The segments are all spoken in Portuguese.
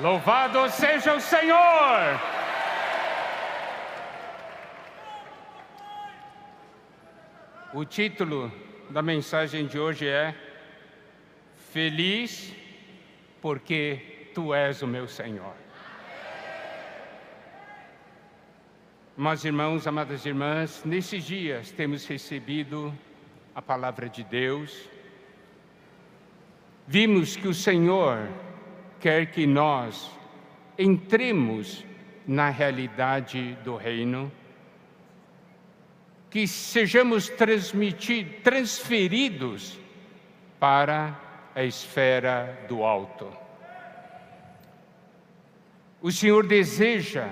Louvado seja o Senhor! O título da mensagem de hoje é Feliz porque tu és o meu Senhor. Mas irmãos, amadas irmãs, nesses dias temos recebido a palavra de Deus. Vimos que o Senhor quer que nós entremos na realidade do reino, que sejamos transferidos para a esfera do alto. O Senhor deseja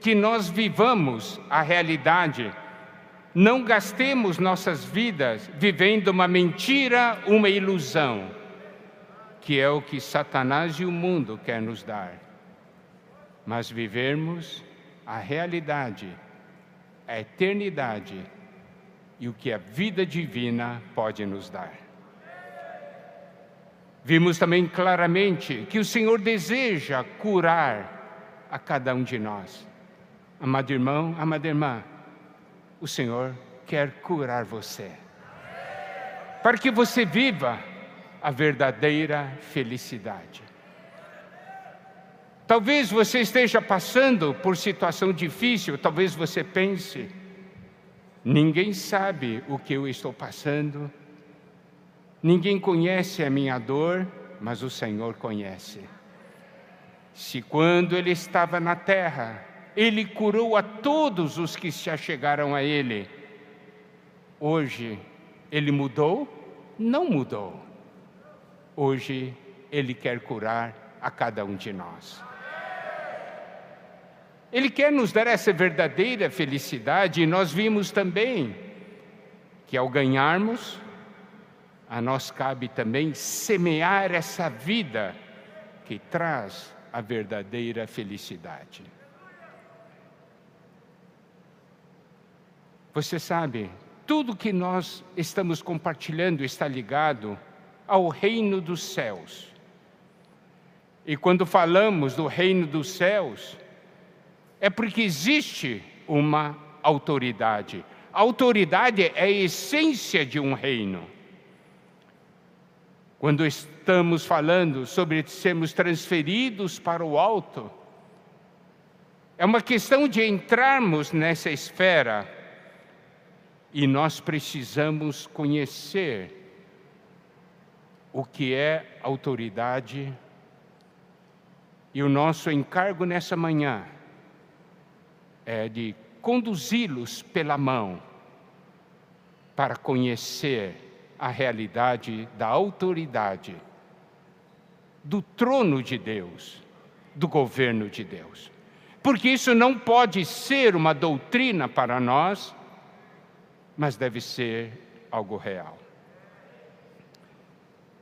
que nós vivamos a realidade, não gastemos nossas vidas vivendo uma mentira, uma ilusão que é o que Satanás e o mundo quer nos dar, mas vivermos a realidade, a eternidade e o que a vida divina pode nos dar. Vimos também claramente que o Senhor deseja curar a cada um de nós. Amado irmão, amada irmã, o Senhor quer curar você. Para que você viva a verdadeira felicidade. Talvez você esteja passando por situação difícil, talvez você pense, ninguém sabe o que eu estou passando, ninguém conhece a minha dor, mas o Senhor conhece. Se quando ele estava na terra, ele curou a todos os que se achegaram a ele, hoje ele mudou? Não mudou hoje Ele quer curar a cada um de nós. Ele quer nos dar essa verdadeira felicidade e nós vimos também que ao ganharmos, a nós cabe também semear essa vida que traz a verdadeira felicidade. Você sabe, tudo que nós estamos compartilhando está ligado ao reino dos céus. E quando falamos do reino dos céus, é porque existe uma autoridade. A autoridade é a essência de um reino. Quando estamos falando sobre sermos transferidos para o alto, é uma questão de entrarmos nessa esfera e nós precisamos conhecer o que é autoridade. E o nosso encargo nessa manhã é de conduzi-los pela mão para conhecer a realidade da autoridade, do trono de Deus, do governo de Deus. Porque isso não pode ser uma doutrina para nós, mas deve ser algo real.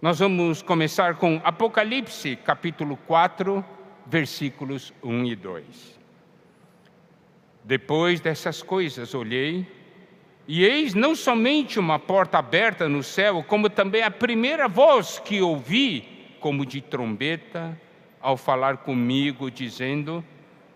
Nós vamos começar com Apocalipse, capítulo 4, versículos 1 e 2. Depois dessas coisas olhei, e eis não somente uma porta aberta no céu, como também a primeira voz que ouvi, como de trombeta, ao falar comigo, dizendo: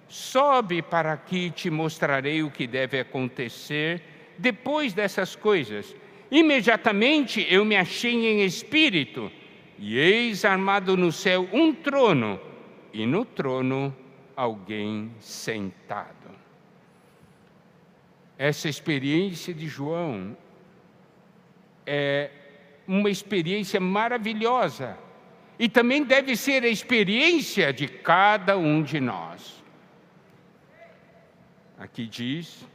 Sobe para aqui te mostrarei o que deve acontecer depois dessas coisas. Imediatamente eu me achei em espírito, e eis armado no céu um trono, e no trono alguém sentado. Essa experiência de João é uma experiência maravilhosa e também deve ser a experiência de cada um de nós. Aqui diz: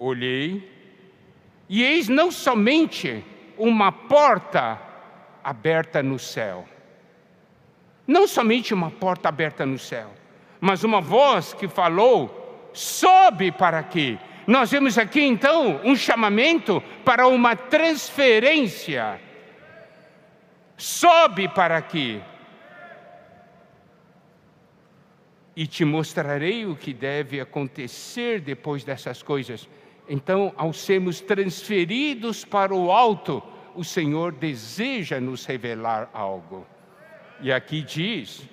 Olhei e eis não somente uma porta aberta no céu, não somente uma porta aberta no céu, mas uma voz que falou: sobe para aqui. Nós vemos aqui então um chamamento para uma transferência. Sobe para aqui. E te mostrarei o que deve acontecer depois dessas coisas. Então, ao sermos transferidos para o alto, o Senhor deseja nos revelar algo. E aqui diz: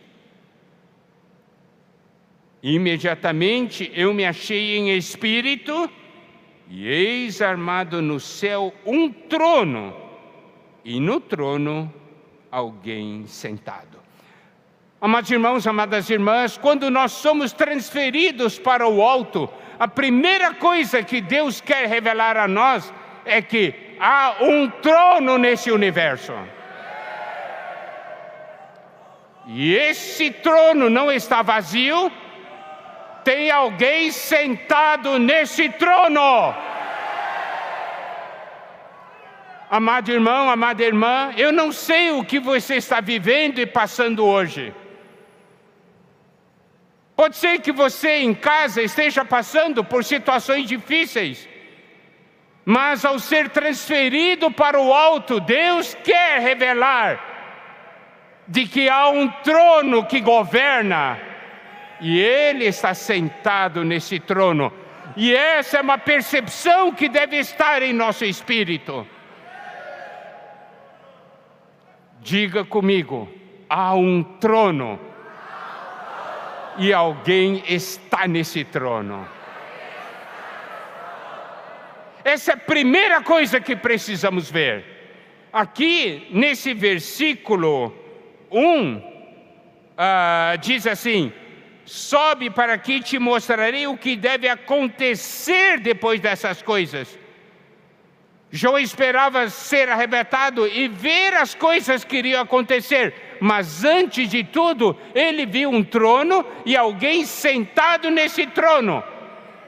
Imediatamente eu me achei em espírito, e eis armado no céu um trono, e no trono alguém sentado. Amados irmãos, amadas irmãs, quando nós somos transferidos para o alto, a primeira coisa que Deus quer revelar a nós é que há um trono nesse universo. E esse trono não está vazio, tem alguém sentado nesse trono. Amado irmão, amada irmã, eu não sei o que você está vivendo e passando hoje. Pode ser que você em casa esteja passando por situações difíceis, mas ao ser transferido para o alto, Deus quer revelar de que há um trono que governa e Ele está sentado nesse trono. E essa é uma percepção que deve estar em nosso espírito. Diga comigo: há um trono e alguém está nesse trono. Essa é a primeira coisa que precisamos ver. Aqui, nesse versículo 1, uh, ah, diz assim: Sobe para aqui, te mostrarei o que deve acontecer depois dessas coisas. João esperava ser arrebatado e ver as coisas que iriam acontecer, mas antes de tudo, ele viu um trono e alguém sentado nesse trono.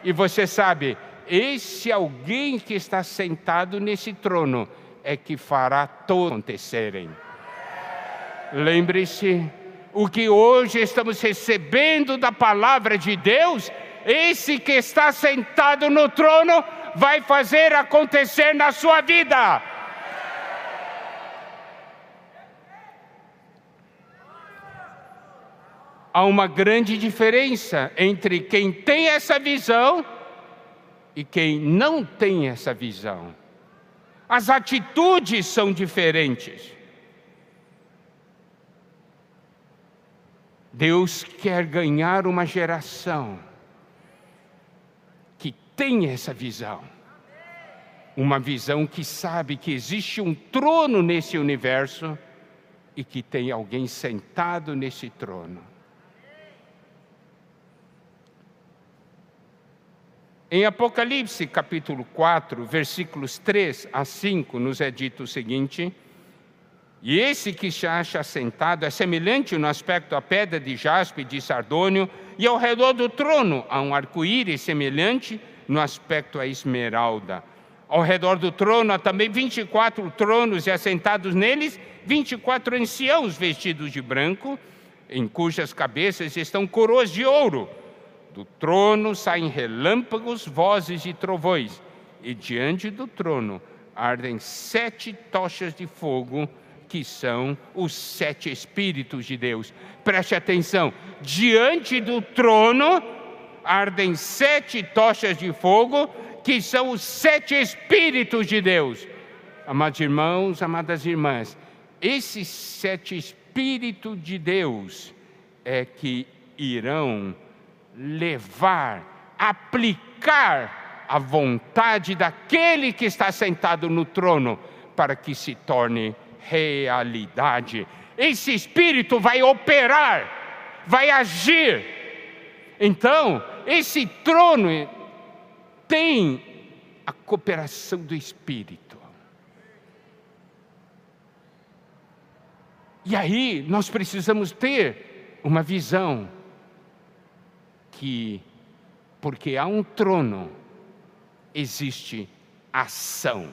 E você sabe, esse alguém que está sentado nesse trono é que fará tudo acontecerem. Lembre-se, o que hoje estamos recebendo da palavra de Deus, esse que está sentado no trono vai fazer acontecer na sua vida. Há uma grande diferença entre quem tem essa visão e quem não tem essa visão. As atitudes são diferentes. Deus quer ganhar uma geração que tem essa visão. Uma visão que sabe que existe um trono nesse universo e que tem alguém sentado nesse trono. Em Apocalipse capítulo 4, versículos 3 a 5, nos é dito o seguinte: e esse que se acha sentado é semelhante no aspecto à pedra de jaspe de sardônio, e ao redor do trono há um arco-íris semelhante no aspecto à esmeralda. Ao redor do trono há também 24 tronos, e assentados neles 24 anciãos vestidos de branco, em cujas cabeças estão coroas de ouro. Do trono saem relâmpagos, vozes e trovões, e diante do trono ardem sete tochas de fogo que são os sete Espíritos de Deus. Preste atenção: diante do trono ardem sete tochas de fogo, que são os sete Espíritos de Deus. Amados irmãos, amadas irmãs, esses sete Espíritos de Deus é que irão levar, aplicar a vontade daquele que está sentado no trono para que se torne realidade. Esse espírito vai operar, vai agir. Então, esse trono tem a cooperação do espírito. E aí nós precisamos ter uma visão que, porque há um trono, existe ação.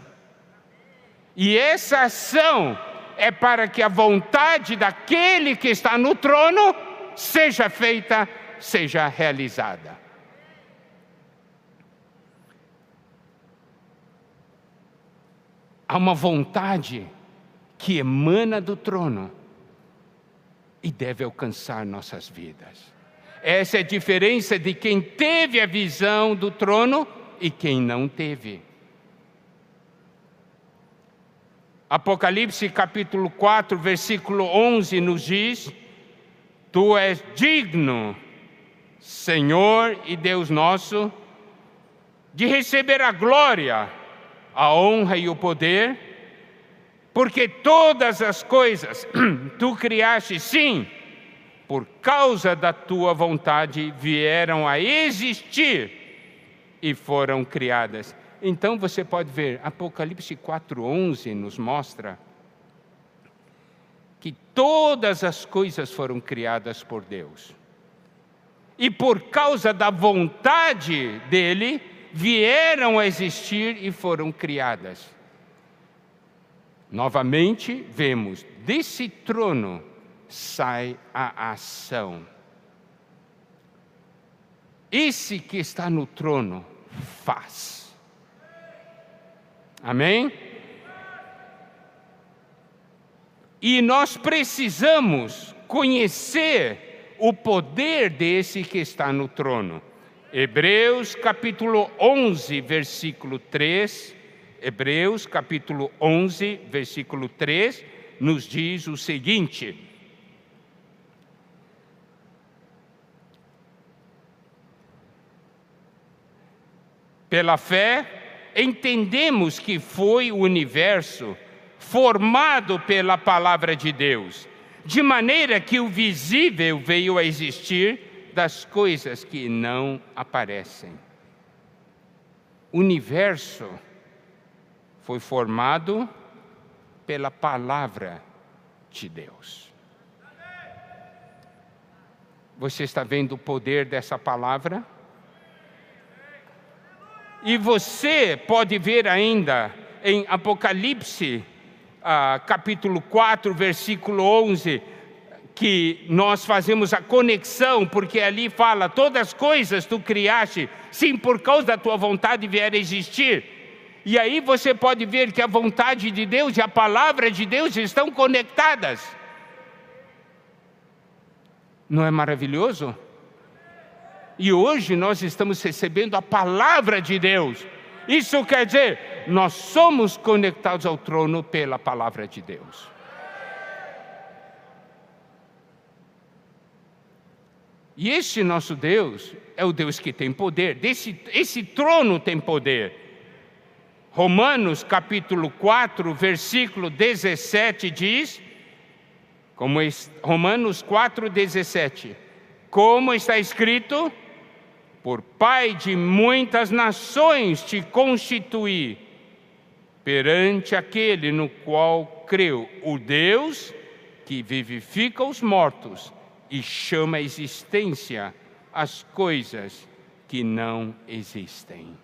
E essa ação é para que a vontade daquele que está no trono seja feita, seja realizada. Há uma vontade que emana do trono e deve alcançar nossas vidas. Essa é a diferença de quem teve a visão do trono e quem não teve. Apocalipse capítulo 4, versículo 11 nos diz: Tu és digno, Senhor e Deus nosso, de receber a glória, a honra e o poder, porque todas as coisas tu criaste, sim, por causa da tua vontade vieram a existir e foram criadas. Então você pode ver, Apocalipse 4:11 nos mostra que todas as coisas foram criadas por Deus. E por causa da vontade dele, vieram a existir e foram criadas. Novamente, vemos, desse trono sai a ação. Esse que está no trono faz. Amém? E nós precisamos conhecer o poder desse que está no trono. Hebreus capítulo 11, versículo 3. Hebreus capítulo 11, versículo 3, nos diz o seguinte: Pela fé, entendemos que foi o universo formado pela palavra de Deus, de maneira que o visível veio a existir das coisas que não aparecem. O universo foi formado pela palavra de Deus. Você está vendo o poder dessa palavra? E você pode ver ainda em Apocalipse, ah, capítulo 4, versículo 11, que nós fazemos a conexão, porque ali fala: todas as coisas tu criaste, sim, por causa da tua vontade vier a existir. E aí você pode ver que a vontade de Deus e a palavra de Deus estão conectadas. Não é maravilhoso? E hoje nós estamos recebendo a palavra de Deus. Isso quer dizer, nós somos conectados ao trono pela palavra de Deus. E este nosso Deus é o Deus que tem poder, Desse, esse trono tem poder. Romanos capítulo 4, versículo 17 diz, como Romanos 4, 17, como está escrito, por pai de muitas nações te constituí, perante aquele no qual creu, o Deus que vivifica os mortos e chama a existência as coisas que não existem.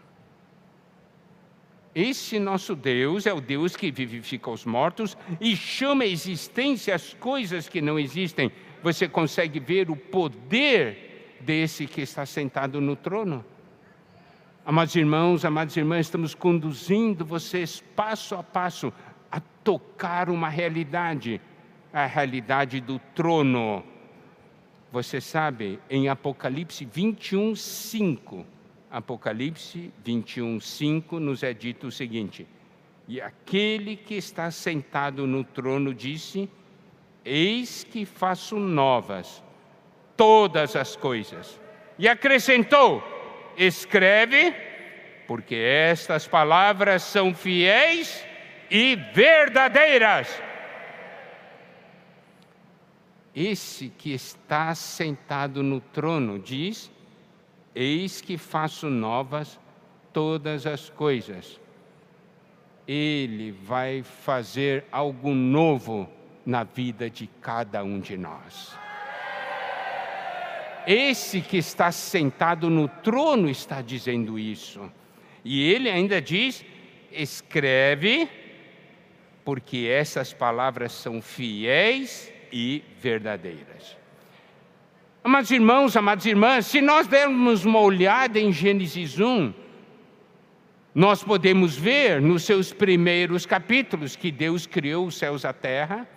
Esse nosso Deus é o Deus que vivifica os mortos e chama a existência as coisas que não existem. Você consegue ver o poder desse que está sentado no trono. Amados irmãos, amadas irmãs, estamos conduzindo vocês passo a passo a tocar uma realidade, a realidade do trono. Você sabe, em Apocalipse 21, 5, Apocalipse 21, 5, nos é dito o seguinte: E aquele que está sentado no trono disse: Eis que faço novas todas as coisas. E acrescentou: escreve, porque estas palavras são fiéis e verdadeiras. Esse que está sentado no trono diz: Eis que faço novas todas as coisas. Ele vai fazer algo novo na vida de cada um de nós. Esse que está sentado no trono está dizendo isso. E ele ainda diz: escreve, porque essas palavras são fiéis e verdadeiras. Amados irmãos, amadas irmãs, se nós dermos uma olhada em Gênesis 1, nós podemos ver nos seus primeiros capítulos que Deus criou os céus e a terra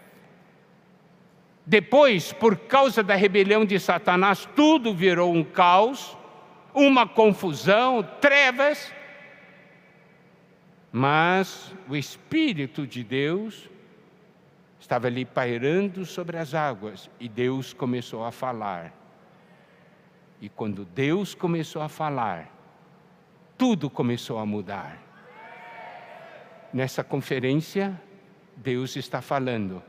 depois, por causa da rebelião de Satanás, tudo virou um caos, uma confusão, trevas. Mas o Espírito de Deus estava ali pairando sobre as águas e Deus começou a falar. E quando Deus começou a falar, tudo começou a mudar. Nessa conferência, Deus está falando,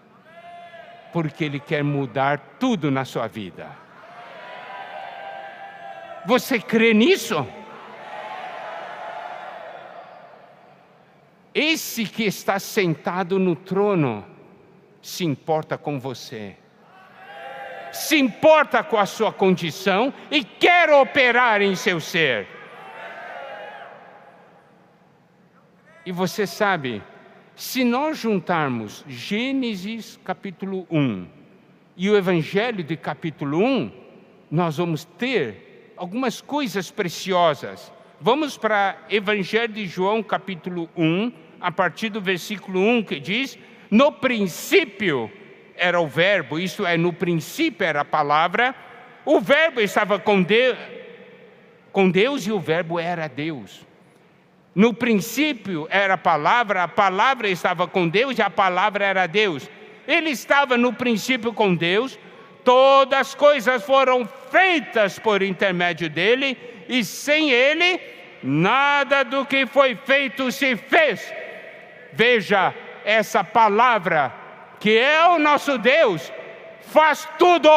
porque Ele quer mudar tudo na sua vida. Você crê nisso? Esse que está sentado no trono se importa com você, se importa com a sua condição e quer operar em seu ser. E você sabe, se nós juntarmos Gênesis capítulo 1 e o Evangelho de capítulo 1, nós vamos ter algumas coisas preciosas. Vamos para Evangelho de João capítulo 1, a partir do versículo 1, que diz: No princípio era o Verbo, isto é, no princípio era a palavra, o Verbo estava com com Deus e o Verbo era Deus. No princípio era a palavra, a palavra estava com Deus e a palavra era Deus. Ele estava no princípio com Deus, todas as coisas foram feitas por intermédio dele, e sem ele, nada do que foi feito se fez. Veja essa palavra, que é o nosso Deus, faz tudo.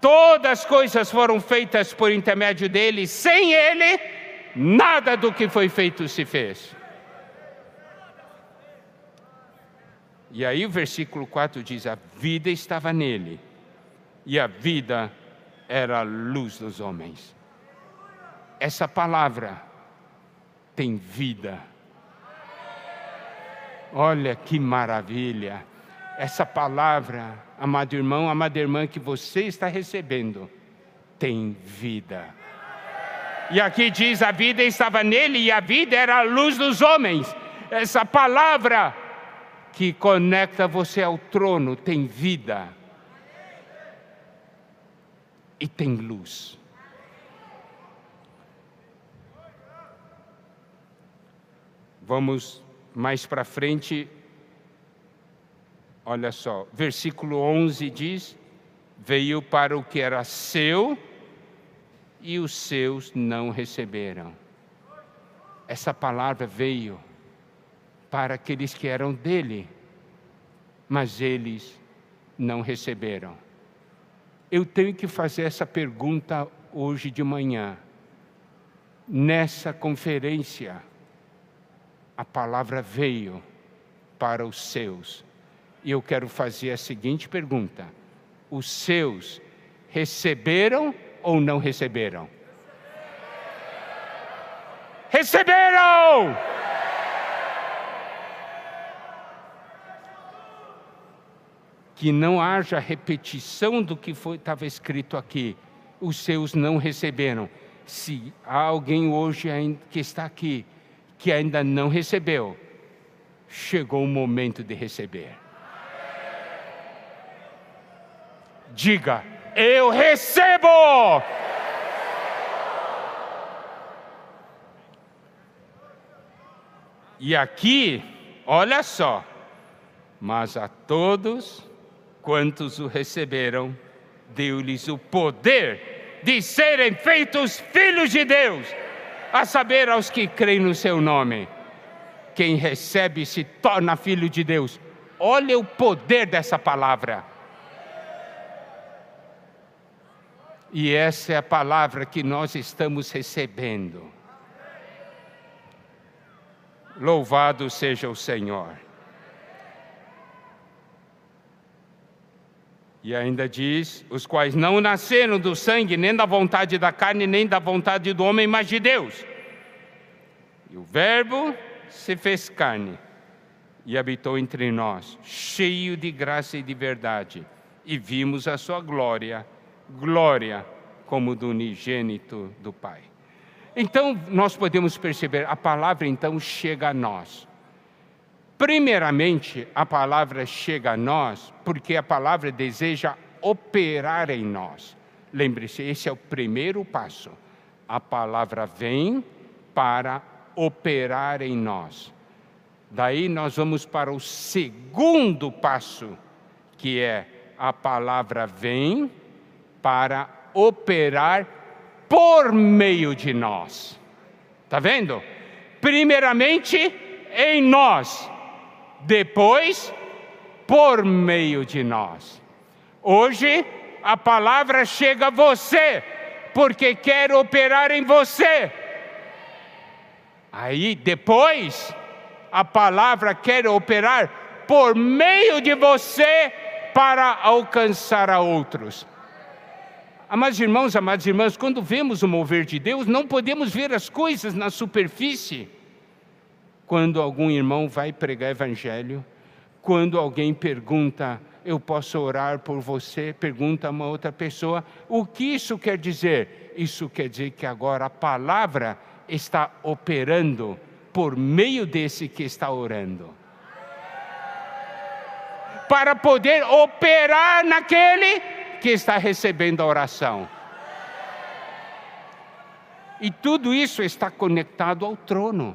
Todas as coisas foram feitas por intermédio dele, sem ele, nada do que foi feito se fez. E aí o versículo 4 diz: A vida estava nele, e a vida era a luz dos homens. Essa palavra tem vida. Olha que maravilha! Essa palavra amado irmão, amada irmã, que você está recebendo, tem vida. E aqui diz: a vida estava nele e a vida era a luz dos homens. Essa palavra que conecta você ao trono tem vida e tem luz. Vamos mais para frente Olha só, versículo 11 diz: Veio para o que era seu e os seus não receberam. Essa palavra veio para aqueles que eram dele, mas eles não receberam. Eu tenho que fazer essa pergunta hoje de manhã. Nessa conferência, a palavra veio para os seus e eu quero fazer a seguinte pergunta: os seus receberam ou não receberam? Receberam! Que não haja repetição do que estava escrito aqui. Os seus não receberam. Se há alguém hoje que está aqui que ainda não recebeu, chegou o momento de receber. Diga, eu recebo. E aqui, olha só, mas a todos quantos o receberam, deu-lhes o poder de serem feitos filhos de Deus, a saber, aos que creem no seu nome. Quem recebe se torna filho de Deus. Olha o poder dessa palavra. E essa é a palavra que nós estamos recebendo. Louvado seja o Senhor. E ainda diz: os quais não nasceram do sangue, nem da vontade da carne, nem da vontade do homem, mas de Deus. E o Verbo se fez carne e habitou entre nós, cheio de graça e de verdade, e vimos a sua glória glória como do unigênito do Pai. Então, nós podemos perceber, a palavra então chega a nós. Primeiramente, a palavra chega a nós porque a palavra deseja operar em nós. Lembre-se, esse é o primeiro passo. A palavra vem para operar em nós. Daí nós vamos para o segundo passo, que é a palavra vem para operar por meio de nós. Está vendo? Primeiramente em nós, depois por meio de nós. Hoje a palavra chega a você, porque quer operar em você. Aí depois a palavra quer operar por meio de você para alcançar a outros. Amados irmãos, amadas irmãs, quando vemos o mover de Deus, não podemos ver as coisas na superfície. Quando algum irmão vai pregar evangelho, quando alguém pergunta, eu posso orar por você, pergunta a uma outra pessoa, o que isso quer dizer? Isso quer dizer que agora a palavra está operando por meio desse que está orando. Para poder operar naquele que está recebendo a oração. E tudo isso está conectado ao trono.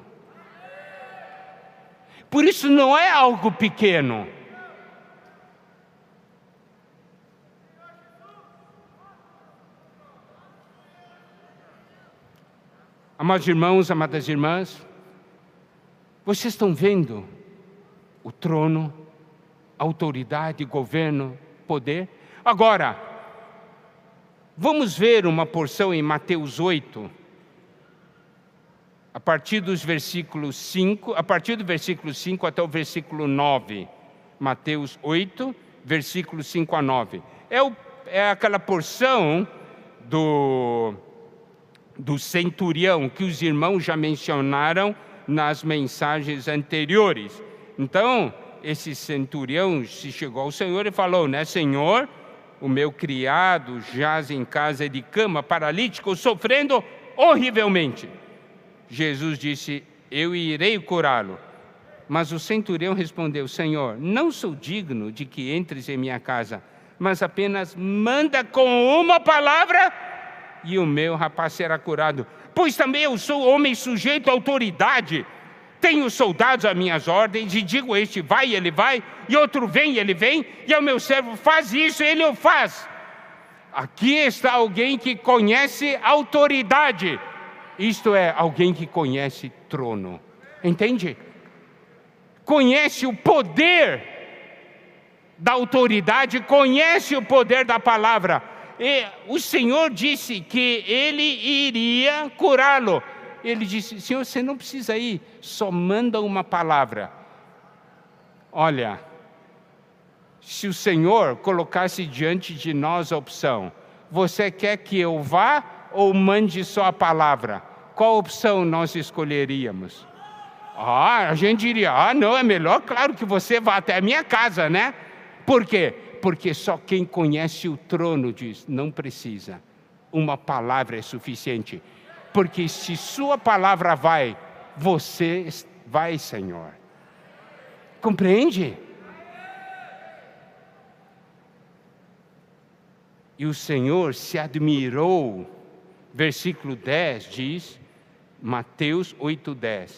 Por isso não é algo pequeno. Amados irmãos, amadas irmãs, vocês estão vendo o trono, autoridade, governo, poder? Agora, vamos ver uma porção em Mateus 8, a partir dos versículos 5, a partir do versículo 5 até o versículo 9. Mateus 8, versículos 5 a 9. É, o, é aquela porção do, do centurião que os irmãos já mencionaram nas mensagens anteriores. Então, esse centurião se chegou ao Senhor e falou, né, Senhor, o meu criado jaz em casa de cama, paralítico, sofrendo horrivelmente. Jesus disse, eu irei curá-lo. Mas o centurião respondeu, Senhor, não sou digno de que entres em minha casa, mas apenas manda com uma palavra e o meu rapaz será curado pois também eu sou homem sujeito à autoridade. Tenho soldados às minhas ordens, e digo a este vai, ele vai, e outro vem, ele vem, e ao meu servo faz isso, ele o faz. Aqui está alguém que conhece autoridade, isto é, alguém que conhece trono, entende? Conhece o poder da autoridade, conhece o poder da palavra e o Senhor disse que ele iria curá-lo. Ele disse: Senhor, você não precisa ir, só manda uma palavra. Olha, se o Senhor colocasse diante de nós a opção, você quer que eu vá ou mande só a palavra? Qual opção nós escolheríamos? Ah, a gente diria: ah, não, é melhor, claro que você vá até a minha casa, né? Por quê? porque só quem conhece o trono diz: não precisa, uma palavra é suficiente. Porque se Sua palavra vai, você vai, Senhor. Compreende? E o Senhor se admirou, versículo 10 diz, Mateus 8,10.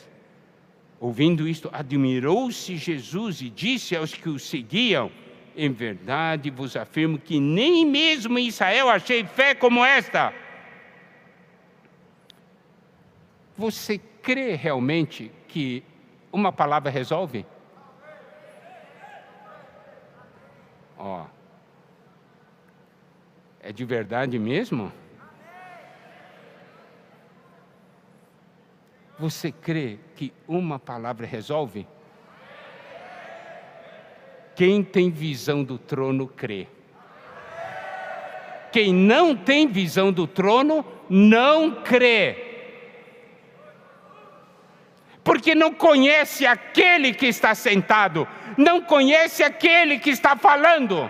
Ouvindo isto, admirou-se Jesus e disse aos que o seguiam: em verdade vos afirmo que nem mesmo em Israel achei fé como esta. Você crê realmente que uma palavra resolve? Ó, oh, é de verdade mesmo? Você crê que uma palavra resolve? Quem tem visão do trono crê. Quem não tem visão do trono não crê. Porque não conhece aquele que está sentado, não conhece aquele que está falando,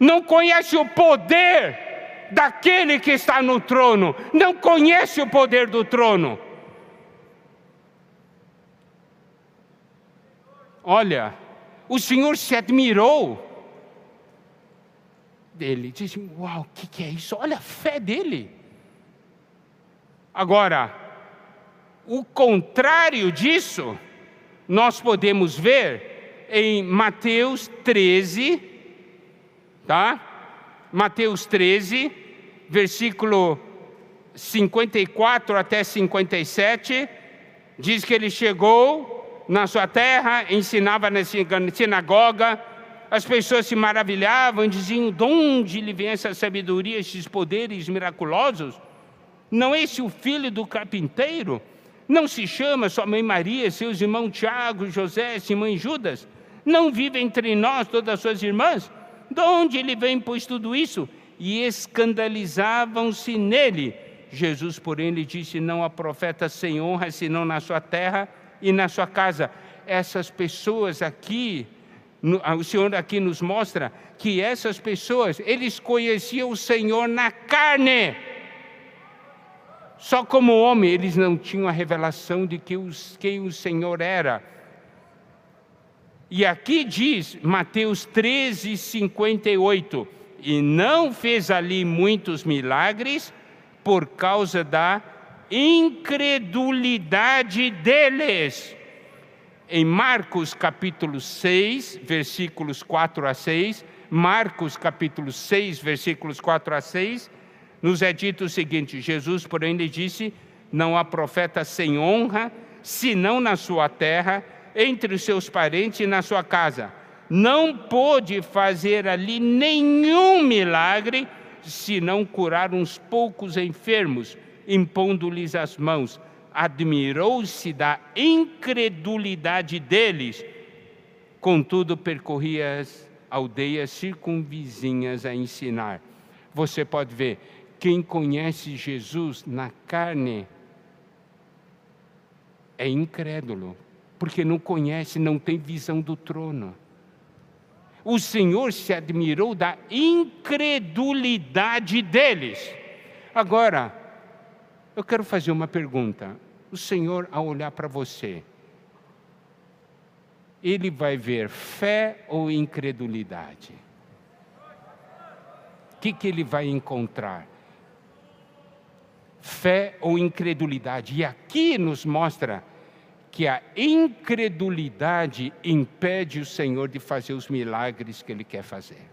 não conhece o poder daquele que está no trono, não conhece o poder do trono. Olha, o Senhor se admirou dele. Dizem, uau, o que, que é isso? Olha a fé dele. Agora, o contrário disso, nós podemos ver em Mateus 13, tá? Mateus 13, versículo 54 até 57, diz que ele chegou na sua terra, ensinava na sinagoga, as pessoas se maravilhavam diziam: de onde lhe vem essa sabedoria, esses poderes miraculosos? Não é esse o filho do carpinteiro? Não se chama sua mãe Maria, seus irmãos Tiago, José, Simão e Judas? Não vive entre nós todas as suas irmãs? De onde ele vem, pois, tudo isso? E escandalizavam-se nele. Jesus, porém, lhe disse: Não há profeta sem honra, senão na sua terra e na sua casa. Essas pessoas aqui, o Senhor aqui nos mostra que essas pessoas, eles conheciam o Senhor na carne só como homem eles não tinham a revelação de que os, quem o Senhor era. E aqui diz, Mateus 13, 58, e não fez ali muitos milagres por causa da incredulidade deles. Em Marcos capítulo 6, versículos 4 a 6, Marcos capítulo 6, versículos 4 a 6, nos é dito o seguinte: Jesus, porém, lhe disse: Não há profeta sem honra, senão na sua terra, entre os seus parentes e na sua casa. Não pôde fazer ali nenhum milagre, senão curar uns poucos enfermos, impondo-lhes as mãos. Admirou-se da incredulidade deles. Contudo, percorria as aldeias circunvizinhas a ensinar. Você pode ver, quem conhece Jesus na carne é incrédulo, porque não conhece, não tem visão do trono. O Senhor se admirou da incredulidade deles. Agora, eu quero fazer uma pergunta. O Senhor, ao olhar para você, ele vai ver fé ou incredulidade? O que, que ele vai encontrar? Fé ou incredulidade. E aqui nos mostra que a incredulidade impede o Senhor de fazer os milagres que Ele quer fazer.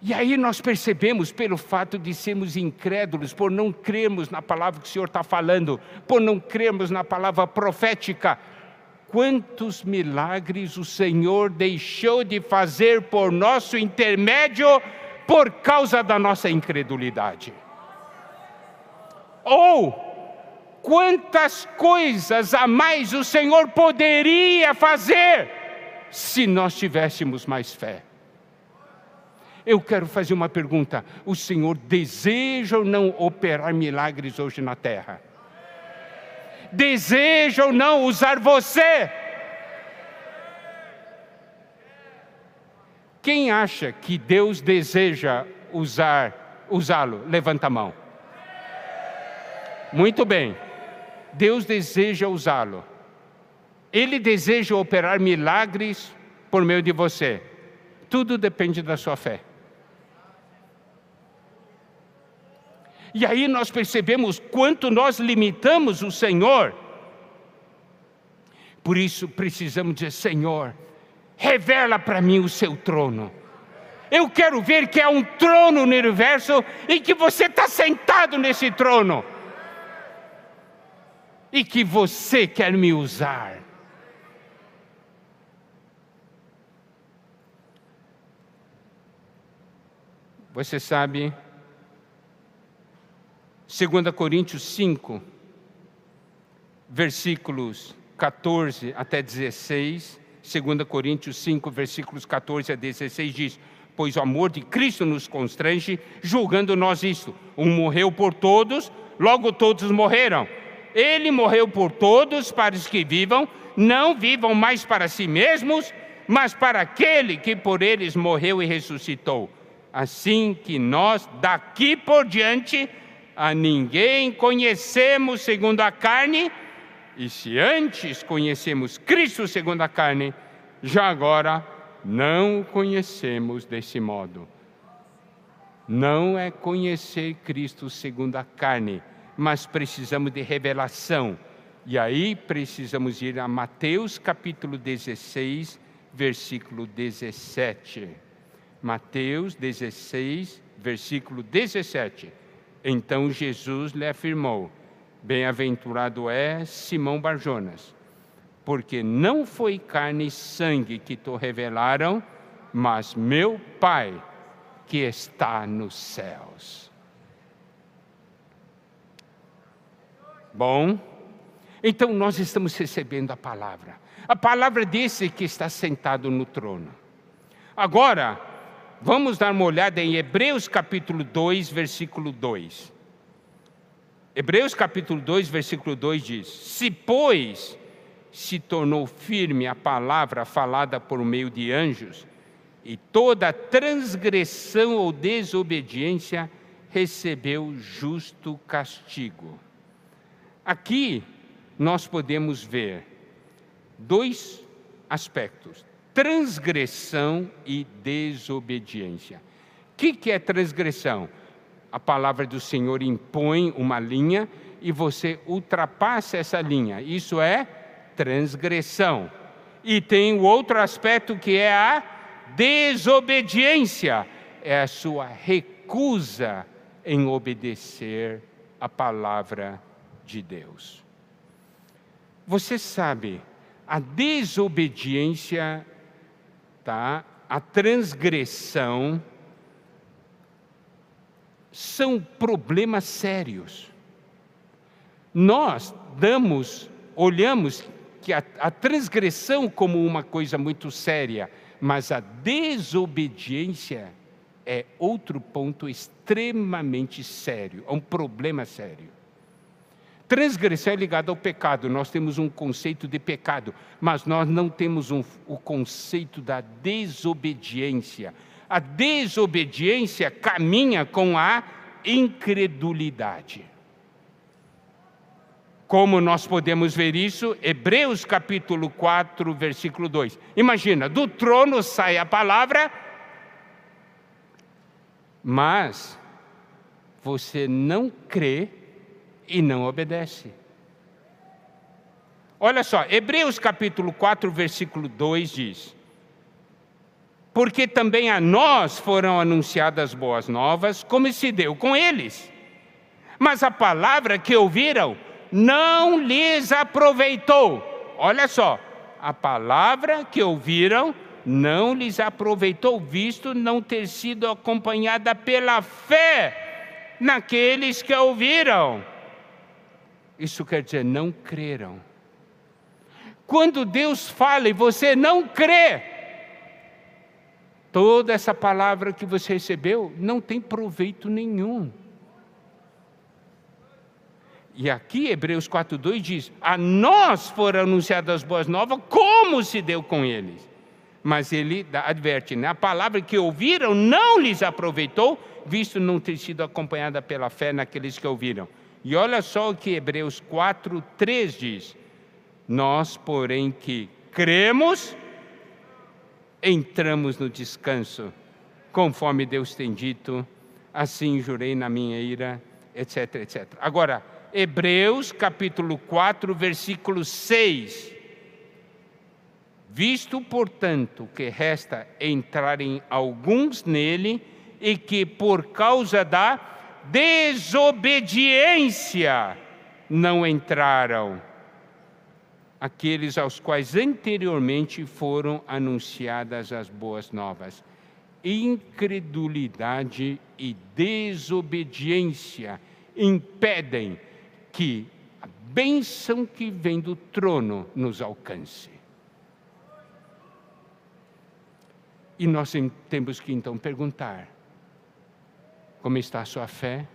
E aí nós percebemos, pelo fato de sermos incrédulos, por não crermos na palavra que o Senhor está falando, por não crermos na palavra profética, quantos milagres o Senhor deixou de fazer por nosso intermédio por causa da nossa incredulidade. Ou quantas coisas a mais o Senhor poderia fazer se nós tivéssemos mais fé. Eu quero fazer uma pergunta: o Senhor deseja ou não operar milagres hoje na terra? Deseja ou não usar você? Quem acha que Deus deseja usar usá-lo? Levanta a mão. Muito bem. Deus deseja usá-lo. Ele deseja operar milagres por meio de você. Tudo depende da sua fé. E aí nós percebemos quanto nós limitamos o Senhor. Por isso precisamos dizer: Senhor, revela para mim o seu trono. Eu quero ver que há um trono no universo e que você está sentado nesse trono e que você quer me usar. Você sabe, 2 Coríntios 5, versículos 14 até 16, 2 Coríntios 5, versículos 14 a 16 diz: Pois o amor de Cristo nos constrange, julgando nós isto: um morreu por todos, logo todos morreram. Ele morreu por todos, para os que vivam, não vivam mais para si mesmos, mas para aquele que por eles morreu e ressuscitou. Assim que nós, daqui por diante, a ninguém conhecemos segundo a carne, e se antes conhecemos Cristo segundo a carne, já agora não o conhecemos desse modo. não é conhecer Cristo segundo a carne, mas precisamos de revelação. E aí precisamos ir a Mateus capítulo 16, versículo 17. Mateus 16, versículo 17. Então Jesus lhe afirmou: Bem-aventurado é Simão Barjonas, porque não foi carne e sangue que te revelaram, mas meu Pai que está nos céus. Bom, então nós estamos recebendo a palavra, a palavra desse que está sentado no trono. Agora, vamos dar uma olhada em Hebreus capítulo 2, versículo 2. Hebreus capítulo 2, versículo 2 diz: Se, pois, se tornou firme a palavra falada por meio de anjos, e toda transgressão ou desobediência recebeu justo castigo. Aqui nós podemos ver dois aspectos: transgressão e desobediência. O que, que é transgressão? A palavra do Senhor impõe uma linha e você ultrapassa essa linha. Isso é transgressão. E tem o outro aspecto que é a Desobediência é a sua recusa em obedecer a palavra de Deus. Você sabe, a desobediência, tá? A transgressão são problemas sérios. Nós damos, olhamos que a, a transgressão como uma coisa muito séria, mas a desobediência é outro ponto extremamente sério, é um problema sério. Transgressão é ligada ao pecado, nós temos um conceito de pecado, mas nós não temos um, o conceito da desobediência. A desobediência caminha com a incredulidade. Como nós podemos ver isso? Hebreus capítulo 4, versículo 2. Imagina, do trono sai a palavra, mas você não crê e não obedece. Olha só, Hebreus capítulo 4, versículo 2 diz: Porque também a nós foram anunciadas boas novas, como se deu com eles. Mas a palavra que ouviram não lhes aproveitou. Olha só, a palavra que ouviram não lhes aproveitou, visto não ter sido acompanhada pela fé naqueles que ouviram. Isso quer dizer, não creram. Quando Deus fala e você não crê, toda essa palavra que você recebeu não tem proveito nenhum. E aqui Hebreus 4:2 diz: "A nós foram anunciadas as boas novas, como se deu com eles". Mas ele adverte, né? a palavra que ouviram não lhes aproveitou, visto não ter sido acompanhada pela fé naqueles que ouviram. E olha só o que Hebreus 4:3 diz: Nós, porém, que cremos, entramos no descanso, conforme Deus tem dito, assim jurei na minha ira, etc, etc. Agora, Hebreus capítulo 4, versículo 6. Visto, portanto, que resta entrarem alguns nele e que por causa da desobediência não entraram, aqueles aos quais anteriormente foram anunciadas as boas novas. Incredulidade e desobediência impedem que a bênção que vem do trono nos alcance. E nós temos que então perguntar: como está a sua fé?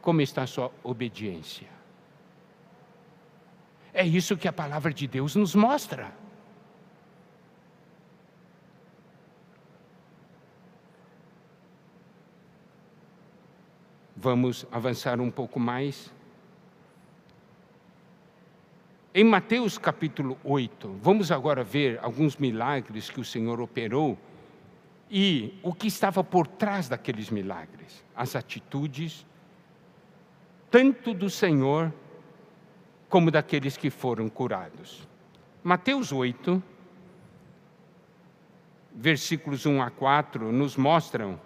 Como está a sua obediência? É isso que a palavra de Deus nos mostra. Vamos avançar um pouco mais. Em Mateus capítulo 8, vamos agora ver alguns milagres que o Senhor operou e o que estava por trás daqueles milagres, as atitudes, tanto do Senhor como daqueles que foram curados. Mateus 8, versículos 1 a 4, nos mostram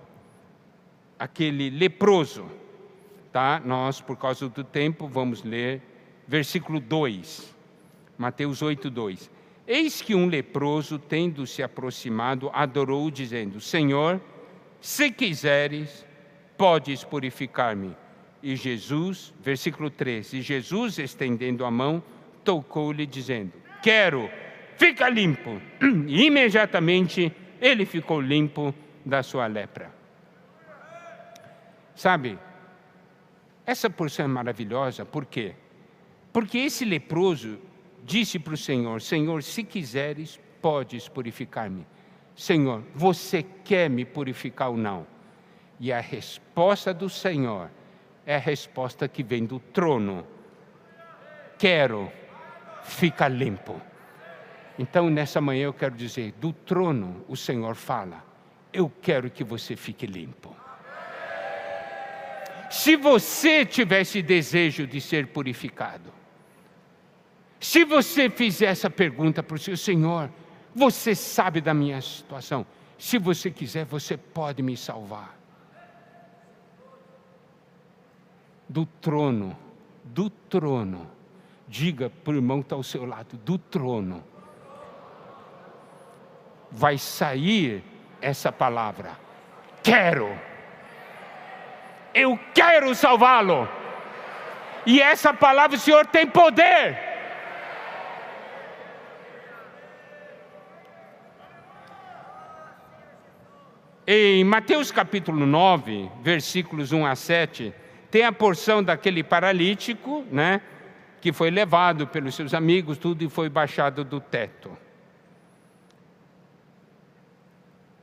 aquele leproso. Tá? Nós, por causa do tempo, vamos ler versículo 2. Mateus 8, 2. Eis que um leproso, tendo se aproximado, adorou, dizendo: Senhor, se quiseres, podes purificar-me. E Jesus, versículo 3: E Jesus, estendendo a mão, tocou-lhe, dizendo: Quero, fica limpo. E imediatamente ele ficou limpo da sua lepra. Sabe, essa porção é maravilhosa, por quê? Porque esse leproso disse para o Senhor: Senhor, se quiseres, podes purificar-me. Senhor, você quer me purificar ou não? E a resposta do Senhor é a resposta que vem do trono: Quero, fica limpo. Então, nessa manhã eu quero dizer: do trono o Senhor fala, eu quero que você fique limpo. Se você tivesse desejo de ser purificado, se você fizer essa pergunta para o seu Senhor, você sabe da minha situação. Se você quiser, você pode me salvar. Do trono, do trono. Diga para o irmão que está ao seu lado: do trono. Vai sair essa palavra. Quero. Eu quero salvá-lo. E essa palavra, o Senhor tem poder Em Mateus capítulo 9, versículos 1 a 7, tem a porção daquele paralítico, né, que foi levado pelos seus amigos, tudo e foi baixado do teto.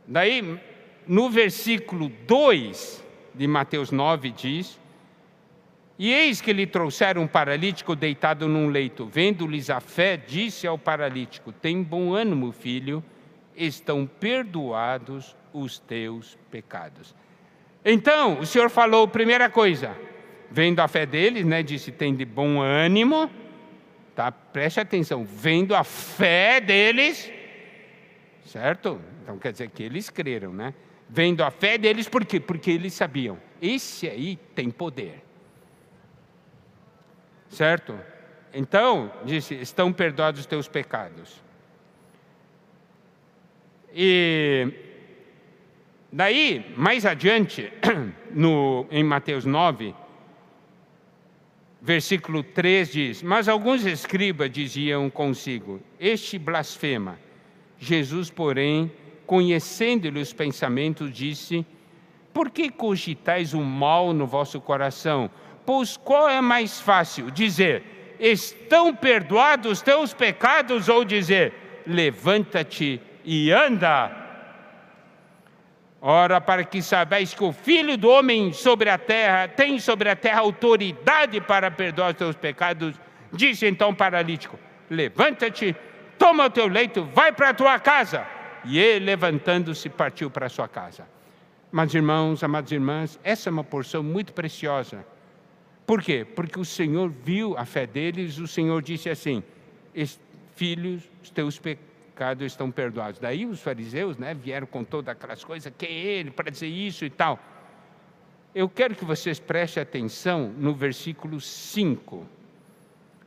Daí, no versículo 2 de Mateus 9 diz: E eis que lhe trouxeram um paralítico deitado num leito. Vendo-lhes a fé, disse ao paralítico: Tem bom ânimo, filho, estão perdoados os teus pecados. Então, o Senhor falou, primeira coisa, vendo a fé deles, né, disse: tem de bom ânimo, tá? Preste atenção, vendo a fé deles, certo? Então quer dizer que eles creram, né? Vendo a fé deles, por quê? Porque eles sabiam, esse aí tem poder, certo? Então, disse: estão perdoados os teus pecados. E Daí, mais adiante, no, em Mateus 9, versículo 3 diz: Mas alguns escribas diziam consigo: Este blasfema. Jesus, porém, conhecendo-lhe os pensamentos, disse: Por que cogitais o mal no vosso coração? Pois qual é mais fácil? Dizer: Estão perdoados os teus pecados, ou dizer: Levanta-te e anda? Ora, para que saibais que o Filho do Homem sobre a terra tem sobre a terra autoridade para perdoar os teus pecados, disse então o paralítico: Levanta-te, toma o teu leito, vai para a tua casa. E ele, levantando-se, partiu para a sua casa. Mas, irmãos, amadas irmãs, essa é uma porção muito preciosa. Por quê? Porque o Senhor viu a fé deles, o Senhor disse assim: Filhos, os teus pecados pecados estão perdoados. Daí os fariseus né, vieram com todas aquelas coisas, quem é ele para dizer isso e tal. Eu quero que vocês prestem atenção no versículo 5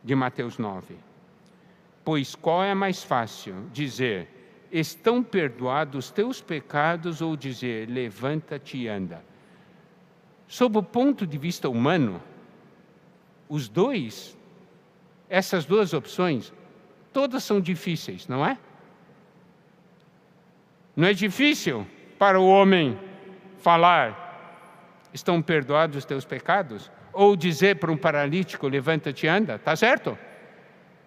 de Mateus 9. Pois qual é mais fácil dizer, estão perdoados os teus pecados, ou dizer, levanta-te e anda? Sob o ponto de vista humano, os dois, essas duas opções, todas são difíceis, não é? Não é difícil para o homem falar, estão perdoados os teus pecados? Ou dizer para um paralítico, levanta-te e anda, está certo?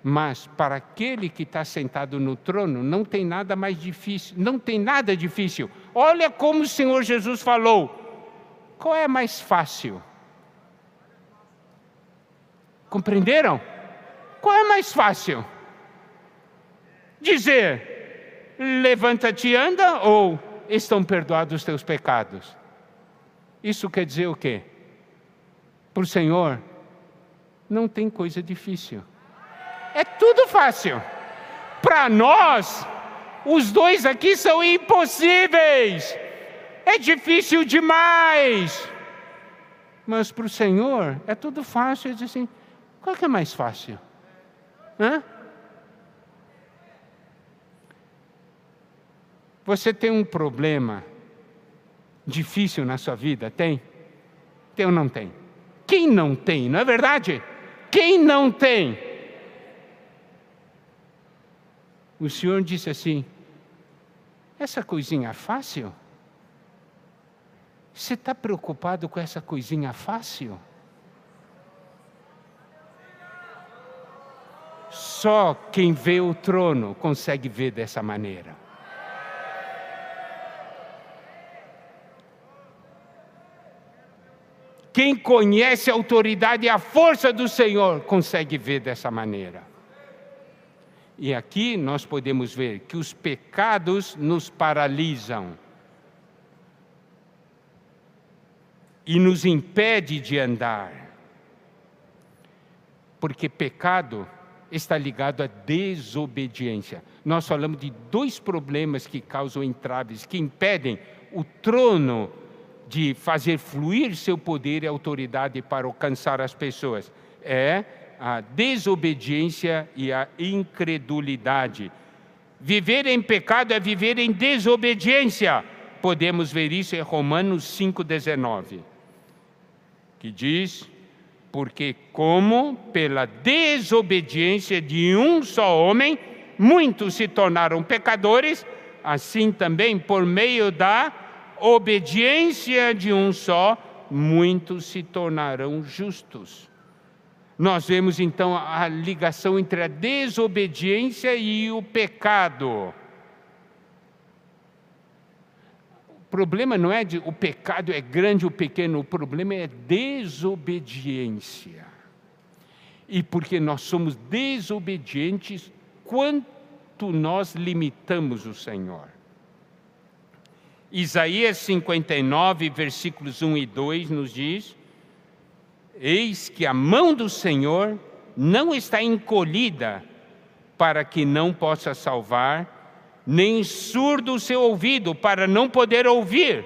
Mas para aquele que está sentado no trono, não tem nada mais difícil, não tem nada difícil. Olha como o Senhor Jesus falou. Qual é mais fácil? Compreenderam? Qual é mais fácil? Dizer, levanta-te e anda, ou estão perdoados os teus pecados. Isso quer dizer o quê? Para o Senhor, não tem coisa difícil. É tudo fácil. Para nós, os dois aqui são impossíveis. É difícil demais. Mas para o Senhor é tudo fácil. Ele diz assim: qual que é mais fácil? Hã? Você tem um problema difícil na sua vida? Tem? Tem ou não tem? Quem não tem, não é verdade? Quem não tem? O Senhor disse assim: essa coisinha fácil? Você está preocupado com essa coisinha fácil? Só quem vê o trono consegue ver dessa maneira. Quem conhece a autoridade e a força do Senhor consegue ver dessa maneira. E aqui nós podemos ver que os pecados nos paralisam e nos impede de andar. Porque pecado está ligado à desobediência. Nós falamos de dois problemas que causam entraves, que impedem o trono de fazer fluir seu poder e autoridade para alcançar as pessoas. É a desobediência e a incredulidade. Viver em pecado é viver em desobediência. Podemos ver isso em Romanos 5,19 que diz: Porque, como pela desobediência de um só homem, muitos se tornaram pecadores, assim também por meio da obediência de um só, muitos se tornarão justos. Nós vemos então a ligação entre a desobediência e o pecado. problema não é de o pecado é grande ou pequeno, o problema é desobediência. E porque nós somos desobedientes, quanto nós limitamos o Senhor. Isaías 59, versículos 1 e 2 nos diz: Eis que a mão do Senhor não está encolhida para que não possa salvar, nem surdo o seu ouvido para não poder ouvir.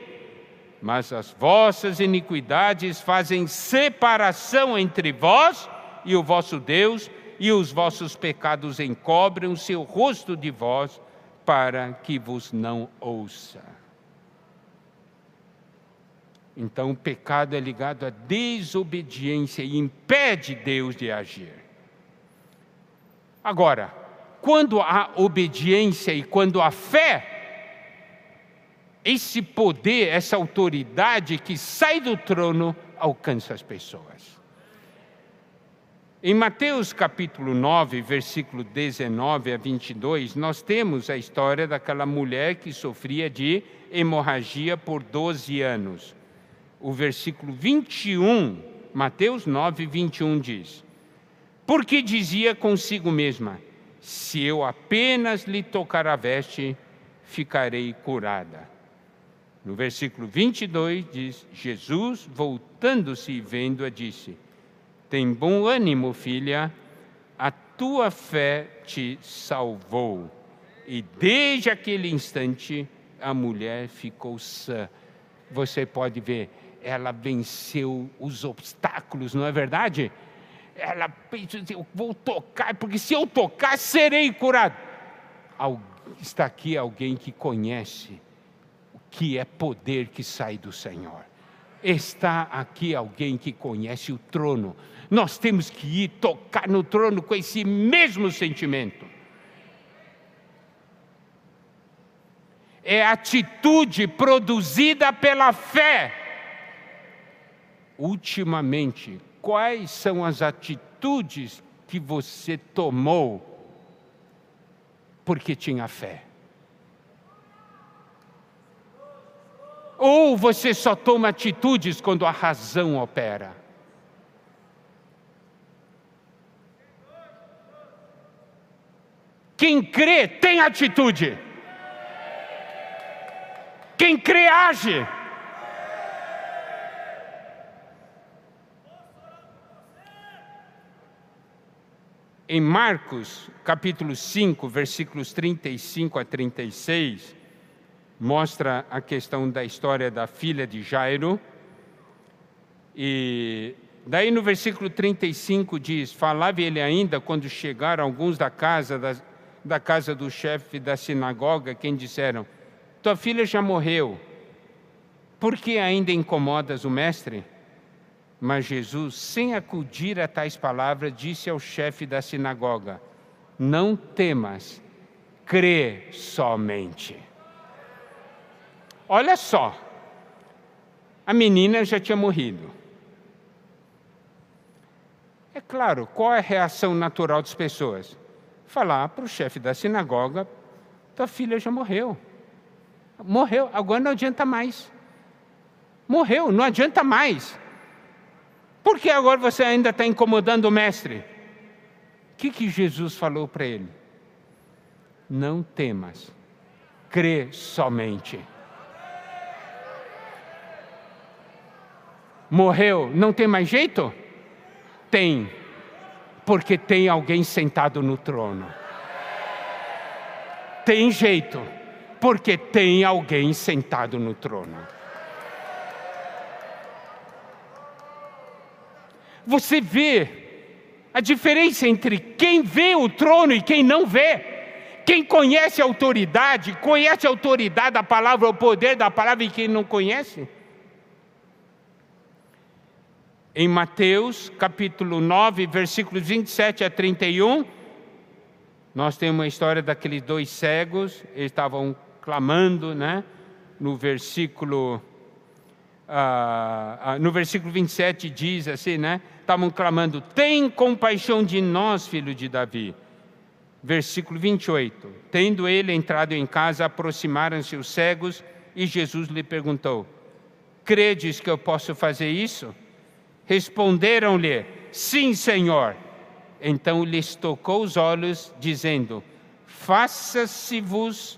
Mas as vossas iniquidades fazem separação entre vós e o vosso Deus, e os vossos pecados encobrem o seu rosto de vós, para que vos não ouça. Então, o pecado é ligado à desobediência e impede Deus de agir. Agora, quando há obediência e quando há fé, esse poder, essa autoridade que sai do trono alcança as pessoas. Em Mateus capítulo 9, versículo 19 a 22, nós temos a história daquela mulher que sofria de hemorragia por 12 anos. O versículo 21, Mateus 9, 21 diz: Porque dizia consigo mesma: se eu apenas lhe tocar a veste, ficarei curada. No versículo 22 diz: Jesus, voltando-se e vendo-a, disse: Tem bom ânimo, filha, a tua fé te salvou. E desde aquele instante a mulher ficou sã. Você pode ver, ela venceu os obstáculos, não é verdade? ela assim, eu vou tocar, porque se eu tocar, serei curado. Está aqui alguém que conhece o que é poder que sai do Senhor. Está aqui alguém que conhece o trono. Nós temos que ir tocar no trono com esse mesmo sentimento. É atitude produzida pela fé. Ultimamente, quais são as atitudes que você tomou porque tinha fé. Ou você só toma atitudes quando a razão opera. Quem crê tem atitude. Quem crê, age. Em Marcos, capítulo 5, versículos 35 a 36, mostra a questão da história da filha de Jairo. E daí no versículo 35 diz: Falava ele ainda quando chegaram alguns da casa da, da casa do chefe da sinagoga, quem disseram: Tua filha já morreu. Por que ainda incomodas o mestre? Mas Jesus, sem acudir a tais palavras, disse ao chefe da sinagoga: Não temas, crê somente. Olha só, a menina já tinha morrido. É claro, qual é a reação natural das pessoas? Falar para o chefe da sinagoga: tua filha já morreu. Morreu, agora não adianta mais. Morreu, não adianta mais. Por que agora você ainda está incomodando o mestre? O que, que Jesus falou para ele? Não temas, crê somente. Morreu, não tem mais jeito? Tem, porque tem alguém sentado no trono. Tem jeito, porque tem alguém sentado no trono. Você vê a diferença entre quem vê o trono e quem não vê. Quem conhece a autoridade, conhece a autoridade da palavra, o poder da palavra, e quem não conhece. Em Mateus capítulo 9, versículos 27 a 31, nós temos uma história daqueles dois cegos, eles estavam clamando, né? No versículo ah, ah, no versículo 27 diz assim, né? Estavam clamando: Tem compaixão de nós, filho de Davi. Versículo 28. Tendo ele entrado em casa, aproximaram-se os cegos e Jesus lhe perguntou: Credes que eu posso fazer isso? Responderam-lhe: Sim, Senhor. Então lhes tocou os olhos, dizendo: Faça-se-vos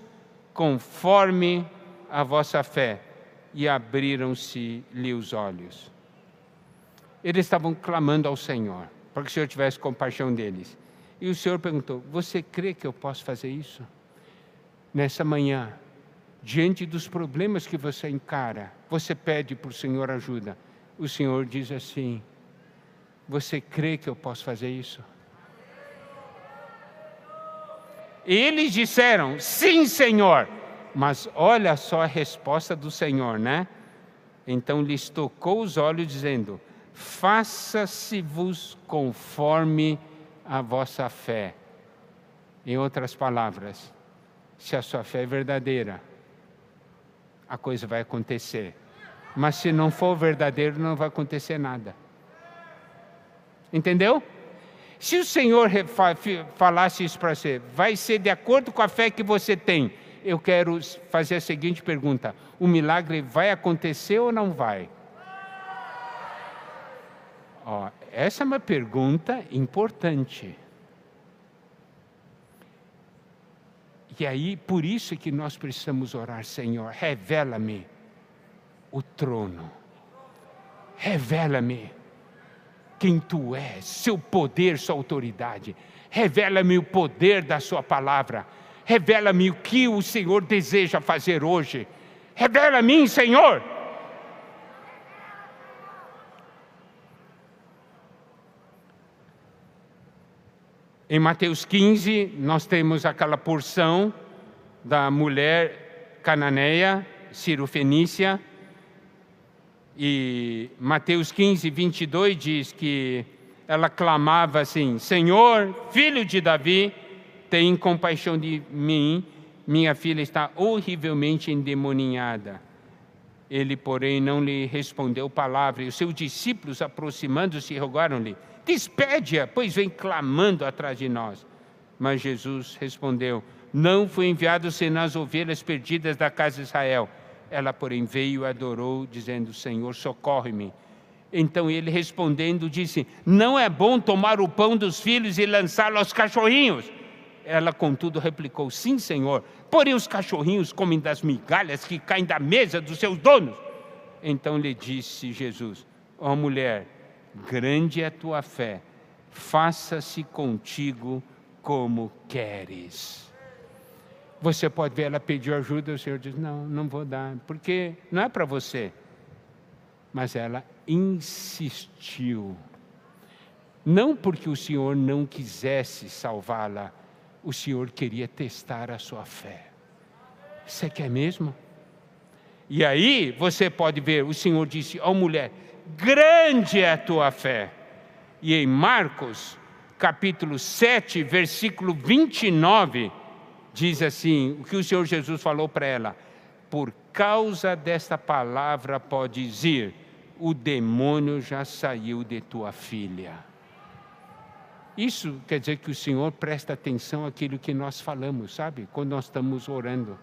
conforme a vossa fé e abriram-se-lhe os olhos. Eles estavam clamando ao Senhor, para que o Senhor tivesse compaixão deles. E o Senhor perguntou: Você crê que eu posso fazer isso? Nessa manhã, diante dos problemas que você encara, você pede para o Senhor ajuda. O Senhor diz assim: Você crê que eu posso fazer isso? Eles disseram: Sim, Senhor. Mas olha só a resposta do Senhor, né? Então lhes tocou os olhos, dizendo: Faça-se-vos conforme a vossa fé. Em outras palavras, se a sua fé é verdadeira, a coisa vai acontecer. Mas se não for verdadeiro, não vai acontecer nada. Entendeu? Se o Senhor falasse isso para você, vai ser de acordo com a fé que você tem eu quero fazer a seguinte pergunta: o milagre vai acontecer ou não vai? Ó, essa é uma pergunta importante. E aí, por isso que nós precisamos orar, Senhor, revela-me o trono. Revela-me quem tu és, seu poder, sua autoridade. Revela-me o poder da sua palavra Revela-me o que o Senhor deseja fazer hoje. Revela a mim, Senhor. Em Mateus 15, nós temos aquela porção da mulher cananeia, Ciro Fenícia. E Mateus 15, 22 diz que ela clamava assim: Senhor, filho de Davi, tem compaixão de mim, minha filha está horrivelmente endemoninhada. Ele, porém, não lhe respondeu palavra, e os seus discípulos, aproximando-se, rogaram-lhe: Despede-a, pois vem clamando atrás de nós. Mas Jesus respondeu: Não fui enviado senão as ovelhas perdidas da casa de Israel. Ela, porém, veio e adorou, dizendo: Senhor, socorre-me. Então ele respondendo disse: Não é bom tomar o pão dos filhos e lançá-lo aos cachorrinhos. Ela, contudo, replicou: Sim, senhor, porém os cachorrinhos comem das migalhas que caem da mesa dos seus donos. Então lhe disse Jesus: Ó oh, mulher, grande é a tua fé, faça-se contigo como queres. Você pode ver ela pedir ajuda, o Senhor diz: Não, não vou dar, porque não é para você. Mas ela insistiu. Não porque o Senhor não quisesse salvá-la, o Senhor queria testar a sua fé. Você quer mesmo? E aí você pode ver, o Senhor disse: Ó oh, mulher, grande é a tua fé. E em Marcos, capítulo 7, versículo 29, diz assim: o que o Senhor Jesus falou para ela: por causa desta palavra pode dizer, o demônio já saiu de tua filha. Isso quer dizer que o Senhor presta atenção àquilo que nós falamos, sabe? Quando nós estamos orando.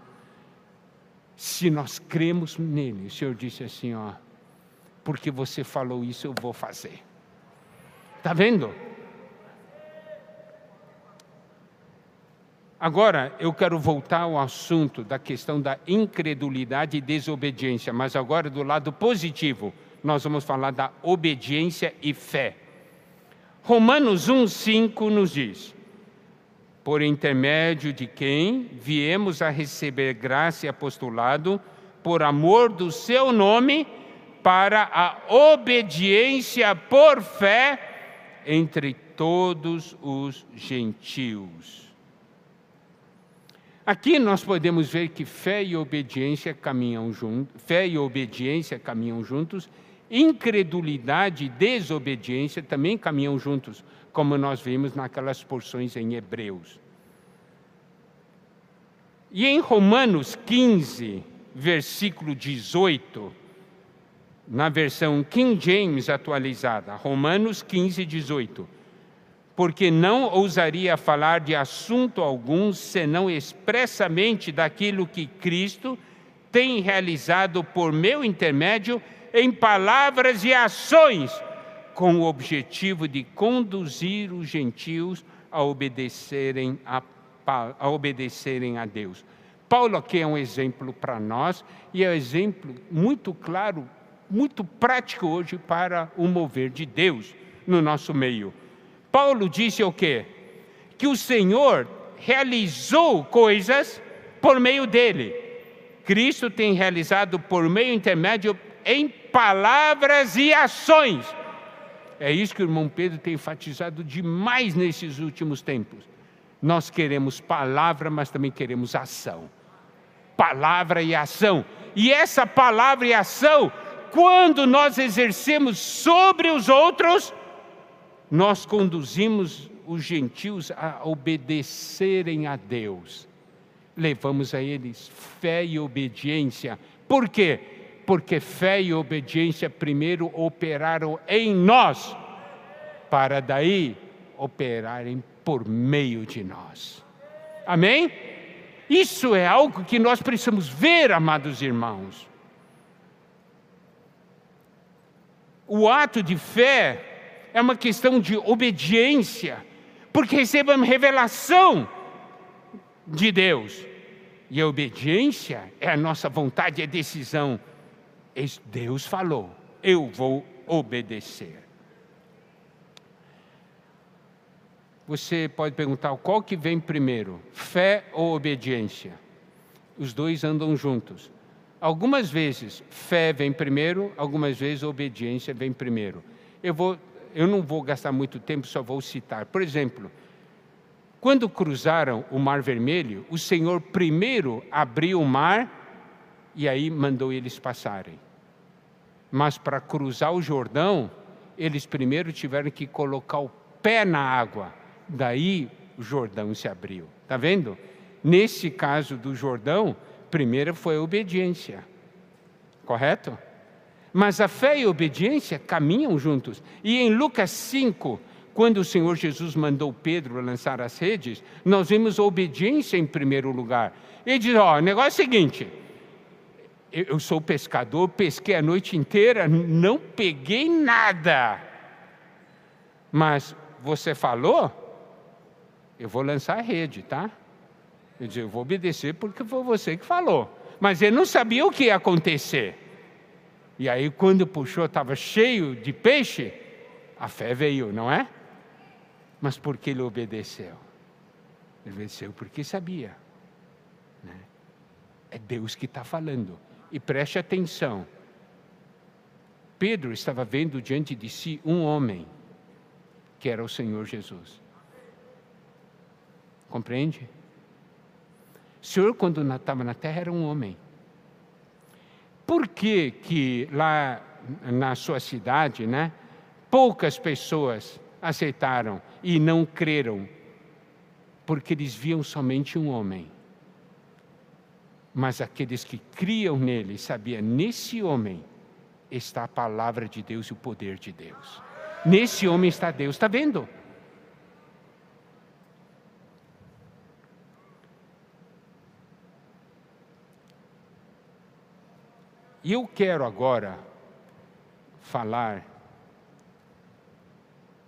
Se nós cremos nele, o Senhor disse assim, ó, porque você falou isso, eu vou fazer. Está vendo? Agora, eu quero voltar ao assunto da questão da incredulidade e desobediência, mas agora do lado positivo, nós vamos falar da obediência e fé. Romanos 1,5 nos diz: Por intermédio de quem viemos a receber graça e apostolado, por amor do seu nome, para a obediência por fé entre todos os gentios. Aqui nós podemos ver que fé e obediência caminham juntos, fé e obediência caminham juntos, incredulidade e desobediência também caminham juntos, como nós vimos naquelas porções em Hebreus. E em Romanos 15, versículo 18, na versão King James atualizada, Romanos 15, 18 porque não ousaria falar de assunto algum senão expressamente daquilo que Cristo tem realizado por meu intermédio em palavras e ações, com o objetivo de conduzir os gentios a obedecerem a, a, obedecerem a Deus. Paulo aqui é um exemplo para nós e é um exemplo muito claro, muito prático hoje para o mover de Deus no nosso meio. Paulo disse o quê? Que o Senhor realizou coisas por meio dele. Cristo tem realizado por meio intermédio em palavras e ações. É isso que o irmão Pedro tem enfatizado demais nesses últimos tempos. Nós queremos palavra, mas também queremos ação. Palavra e ação. E essa palavra e ação, quando nós exercemos sobre os outros, nós conduzimos os gentios a obedecerem a Deus. Levamos a eles fé e obediência. Por quê? Porque fé e obediência primeiro operaram em nós, para daí operarem por meio de nós. Amém? Isso é algo que nós precisamos ver, amados irmãos. O ato de fé é uma questão de obediência, porque recebemos revelação de Deus. E a obediência é a nossa vontade, é decisão. Deus falou, eu vou obedecer. Você pode perguntar qual que vem primeiro, fé ou obediência? Os dois andam juntos. Algumas vezes fé vem primeiro, algumas vezes obediência vem primeiro. Eu vou eu não vou gastar muito tempo, só vou citar. Por exemplo, quando cruzaram o Mar Vermelho, o Senhor primeiro abriu o mar e aí mandou eles passarem. Mas para cruzar o Jordão, eles primeiro tiveram que colocar o pé na água. Daí o Jordão se abriu. Está vendo? Nesse caso do Jordão, primeiro foi a obediência. Correto? Mas a fé e a obediência caminham juntos. E em Lucas 5, quando o Senhor Jesus mandou Pedro lançar as redes, nós vimos a obediência em primeiro lugar. Ele diz: Ó, oh, o negócio é o seguinte. Eu sou pescador, pesquei a noite inteira, não peguei nada. Mas você falou? eu vou lançar a rede, tá? Eu disse, eu vou obedecer porque foi você que falou. Mas ele não sabia o que ia acontecer. E aí, quando puxou, estava cheio de peixe, a fé veio, não é? Mas por que ele obedeceu? Ele obedeceu porque sabia. Né? É Deus que está falando. E preste atenção. Pedro estava vendo diante de si um homem, que era o Senhor Jesus. Compreende? O Senhor, quando estava na terra, era um homem. Por que, que lá na sua cidade, né, poucas pessoas aceitaram e não creram? Porque eles viam somente um homem. Mas aqueles que criam nele sabiam, nesse homem está a palavra de Deus e o poder de Deus. Nesse homem está Deus, está vendo? E eu quero agora falar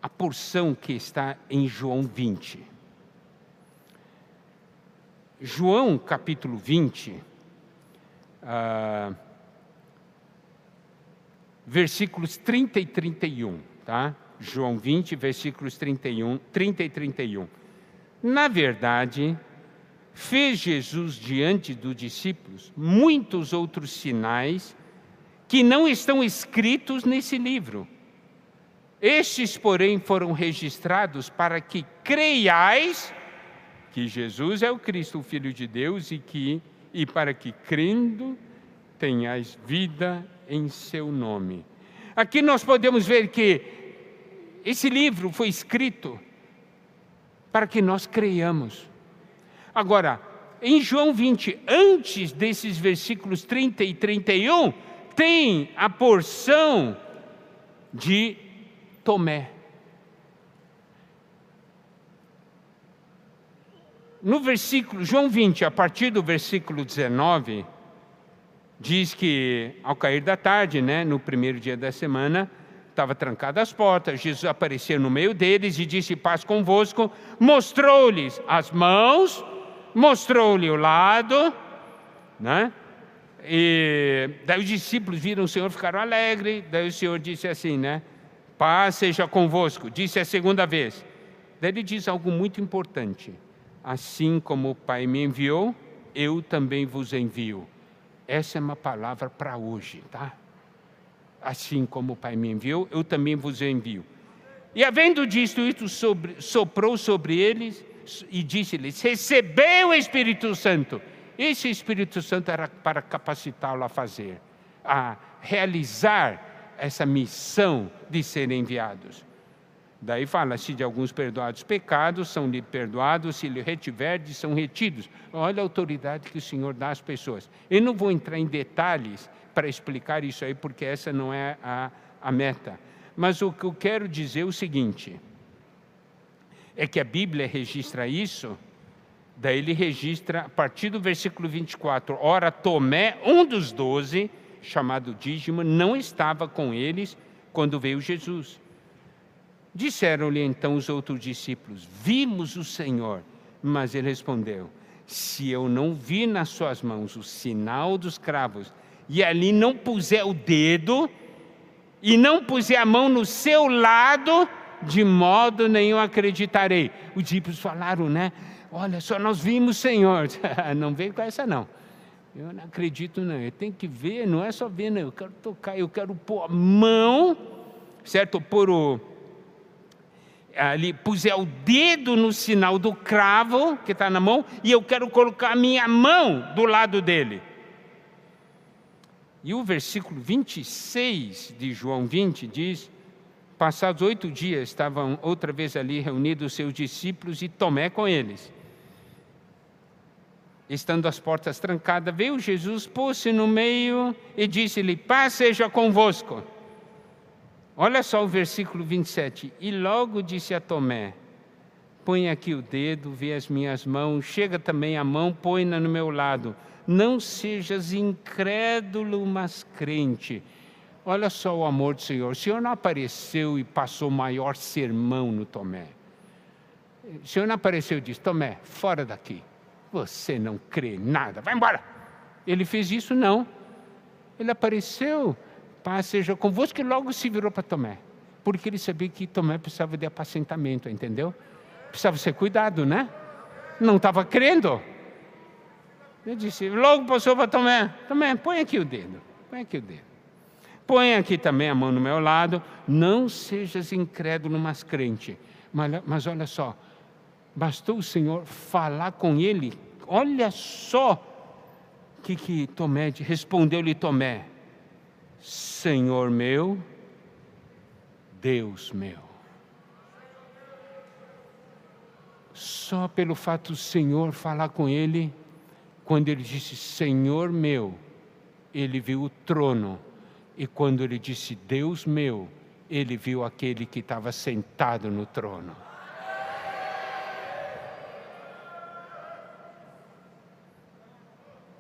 a porção que está em João 20. João capítulo 20, ah, versículos 30 e 31, tá? João 20, versículos 31, 30 e 31. Na verdade, fez Jesus diante dos discípulos muitos outros sinais que não estão escritos nesse livro. Estes, porém, foram registrados para que creiais que Jesus é o Cristo, o Filho de Deus, e que e para que crendo tenhais vida em seu nome. Aqui nós podemos ver que esse livro foi escrito para que nós creiamos. Agora, em João 20, antes desses versículos 30 e 31, tem a porção de Tomé. No versículo, João 20, a partir do versículo 19, diz que ao cair da tarde, né, no primeiro dia da semana, estava trancada as portas, Jesus apareceu no meio deles e disse: Paz convosco, mostrou-lhes as mãos mostrou-lhe o lado, né? E daí os discípulos viram o Senhor, ficaram alegres. Daí o Senhor disse assim, né? Paz seja convosco. Disse a segunda vez. Daí ele diz algo muito importante. Assim como o Pai me enviou, eu também vos envio. Essa é uma palavra para hoje, tá? Assim como o Pai me enviou, eu também vos envio. E havendo dito isso, sobre, soprou sobre eles e disse-lhes: Recebeu o Espírito Santo. Esse Espírito Santo era para capacitá-lo a fazer, a realizar essa missão de serem enviados. Daí fala-se de alguns perdoados pecados, são lhe perdoados, se lhe retiverdes, são retidos. Olha a autoridade que o Senhor dá às pessoas. Eu não vou entrar em detalhes para explicar isso aí, porque essa não é a, a meta. Mas o que eu quero dizer é o seguinte: é que a Bíblia registra isso, daí ele registra a partir do versículo 24: Ora, Tomé, um dos doze, chamado Dígimo, não estava com eles quando veio Jesus. Disseram-lhe então os outros discípulos: Vimos o Senhor. Mas ele respondeu: Se eu não vi nas suas mãos o sinal dos cravos, e ali não puser o dedo, e não puser a mão no seu lado, de modo nenhum acreditarei. Os discípulos falaram, né? Olha só, nós vimos o Senhor. não veio com essa, não. Eu não acredito, não. Eu tenho que ver, não é só ver, não. Eu quero tocar, eu quero pôr a mão, certo? Pôr o. Ali, puser o dedo no sinal do cravo que está na mão, e eu quero colocar a minha mão do lado dele. E o versículo 26 de João 20 diz: Passados oito dias, estavam outra vez ali reunidos os seus discípulos e Tomé com eles. Estando as portas trancadas, veio Jesus, pôs-se no meio e disse-lhe: Paz seja convosco. Olha só o versículo 27. E logo disse a Tomé: Põe aqui o dedo, vê as minhas mãos, chega também a mão, põe-na no meu lado. Não sejas incrédulo, mas crente. Olha só o amor do Senhor. O Senhor não apareceu e passou maior sermão no Tomé. O Senhor não apareceu e disse: Tomé, fora daqui. Você não crê nada, vai embora. Ele fez isso? Não. Ele apareceu, paz seja convosco, e logo se virou para Tomé. Porque ele sabia que Tomé precisava de apacentamento, entendeu? Precisava ser cuidado, né? Não estava crendo. Eu disse, logo passou para Tomé, Tomé, põe aqui o dedo, põe aqui o dedo. Põe aqui também a mão no meu lado, não sejas incrédulo, mas crente. Mas, mas olha só, bastou o Senhor falar com ele, olha só o que, que Tomé respondeu-lhe Tomé: Senhor meu, Deus meu. Só pelo fato do Senhor falar com ele, quando ele disse Senhor meu, ele viu o trono, e quando ele disse Deus meu, ele viu aquele que estava sentado no trono.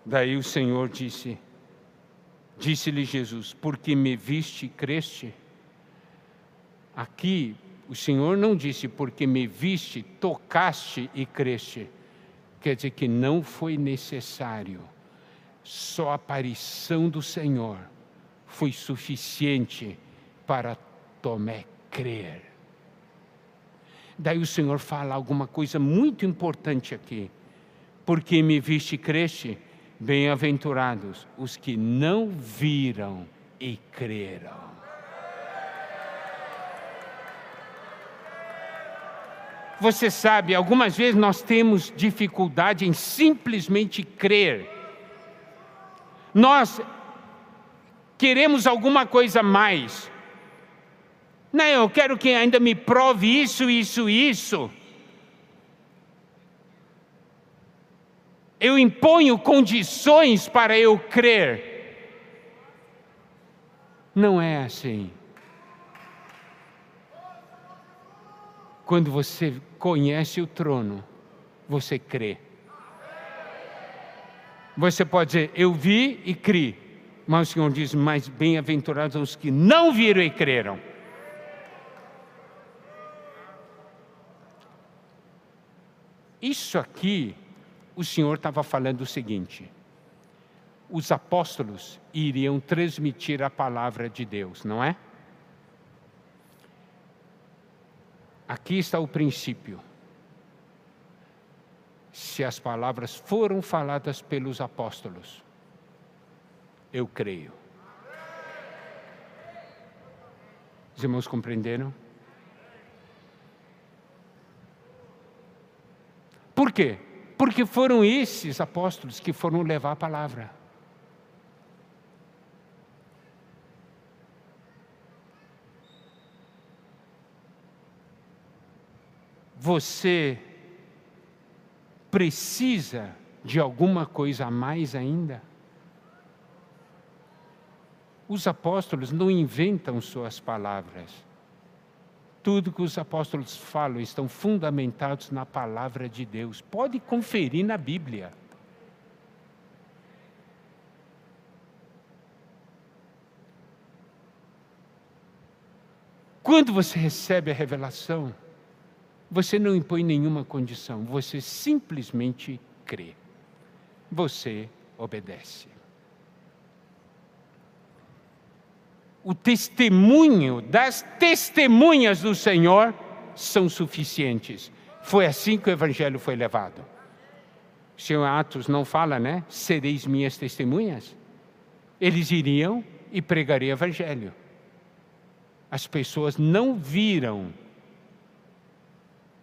Daí o Senhor disse: Disse-lhe Jesus: Porque me viste e creste? Aqui o Senhor não disse porque me viste, tocaste e creste. Quer dizer que não foi necessário. Só a aparição do Senhor foi suficiente para Tomé crer. Daí o Senhor fala alguma coisa muito importante aqui. Porque me viste e creste? Bem-aventurados os que não viram e creram. Você sabe, algumas vezes nós temos dificuldade em simplesmente crer. Nós queremos alguma coisa mais. Não, eu quero que ainda me prove isso, isso, isso. Eu imponho condições para eu crer. Não é assim. Quando você conhece o trono, você crê. Você pode dizer, eu vi e criei. Mas o Senhor diz, mais bem-aventurados os que não viram e creram. Isso aqui o Senhor estava falando o seguinte: os apóstolos iriam transmitir a palavra de Deus, não é? Aqui está o princípio. Se as palavras foram faladas pelos apóstolos, eu creio. Os irmãos compreenderam? Por quê? Porque foram esses apóstolos que foram levar a palavra. Você precisa de alguma coisa a mais ainda? Os apóstolos não inventam suas palavras. Tudo que os apóstolos falam estão fundamentados na palavra de Deus. Pode conferir na Bíblia. Quando você recebe a revelação, você não impõe nenhuma condição, você simplesmente crê. Você obedece. O testemunho das testemunhas do Senhor são suficientes. Foi assim que o Evangelho foi levado. O Senhor Atos não fala, né? Sereis minhas testemunhas. Eles iriam e pregariam o Evangelho. As pessoas não viram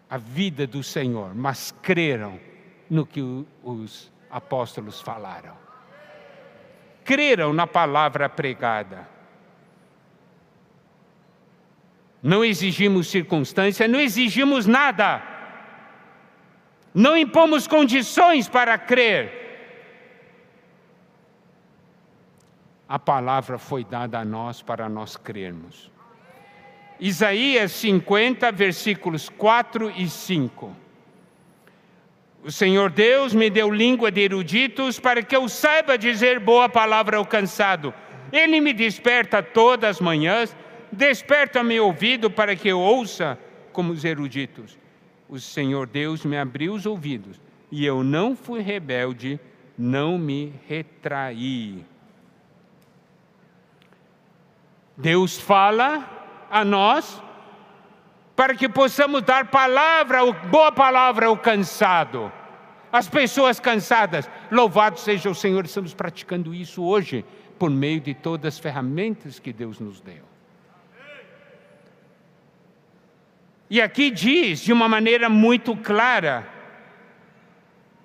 a vida do Senhor, mas creram no que os apóstolos falaram. Creram na palavra pregada não exigimos circunstância, não exigimos nada, não impomos condições para crer. A palavra foi dada a nós para nós crermos. Isaías 50, versículos 4 e 5. O Senhor Deus me deu língua de eruditos para que eu saiba dizer boa palavra ao cansado. Ele me desperta todas as manhãs Desperta meu ouvido para que eu ouça como os eruditos. o Senhor Deus me abriu os ouvidos e eu não fui rebelde, não me retraí. Deus fala a nós para que possamos dar palavra, boa palavra ao cansado. As pessoas cansadas, louvado seja o Senhor, estamos praticando isso hoje por meio de todas as ferramentas que Deus nos deu. E aqui diz de uma maneira muito clara: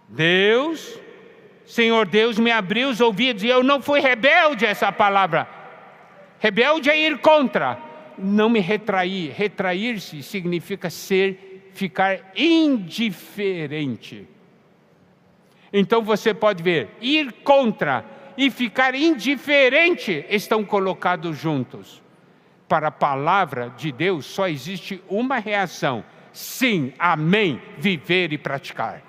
Deus, Senhor Deus, me abriu os ouvidos e eu não fui rebelde a essa palavra. Rebelde é ir contra, não me retrair. Retrair-se significa ser, ficar indiferente. Então você pode ver, ir contra e ficar indiferente estão colocados juntos. Para a palavra de Deus só existe uma reação: sim, amém, viver e praticar.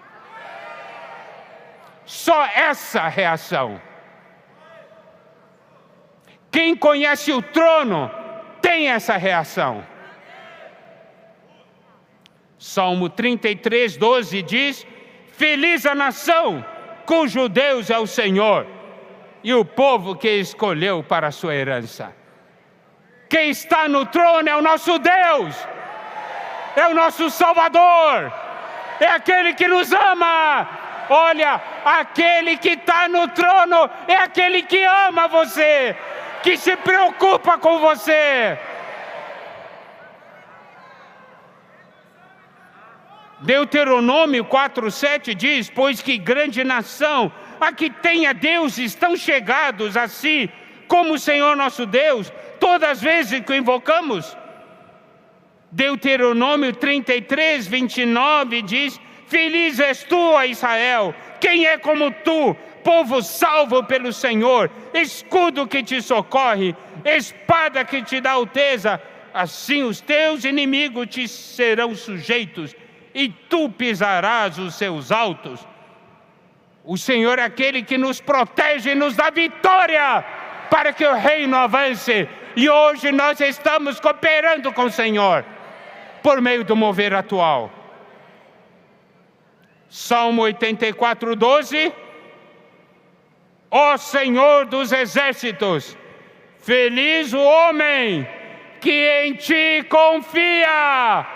Só essa reação. Quem conhece o trono tem essa reação. Salmo 33, 12 diz: Feliz a nação cujo Deus é o Senhor e o povo que escolheu para a sua herança. Quem está no trono é o nosso Deus, é o nosso Salvador, é aquele que nos ama. Olha, aquele que está no trono é aquele que ama você, que se preocupa com você. Deuteronômio 4,7 diz: Pois que grande nação a que tenha deuses tão chegados a si, como o Senhor nosso Deus, todas as vezes que o invocamos. Deuteronômio 33, 29 diz: Feliz és tu, Israel, quem é como tu, povo salvo pelo Senhor, escudo que te socorre, espada que te dá alteza, assim os teus inimigos te serão sujeitos, e tu pisarás os seus altos. O Senhor é aquele que nos protege e nos dá vitória para que o reino avance. E hoje nós estamos cooperando com o Senhor por meio do mover atual. Salmo 84, 12. Ó Senhor dos exércitos, feliz o homem que em ti confia.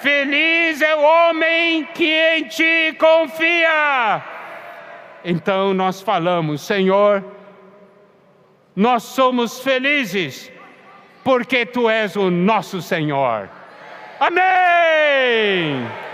Feliz é o homem que em ti confia. Então nós falamos, Senhor, nós somos felizes porque tu és o nosso Senhor. Amém!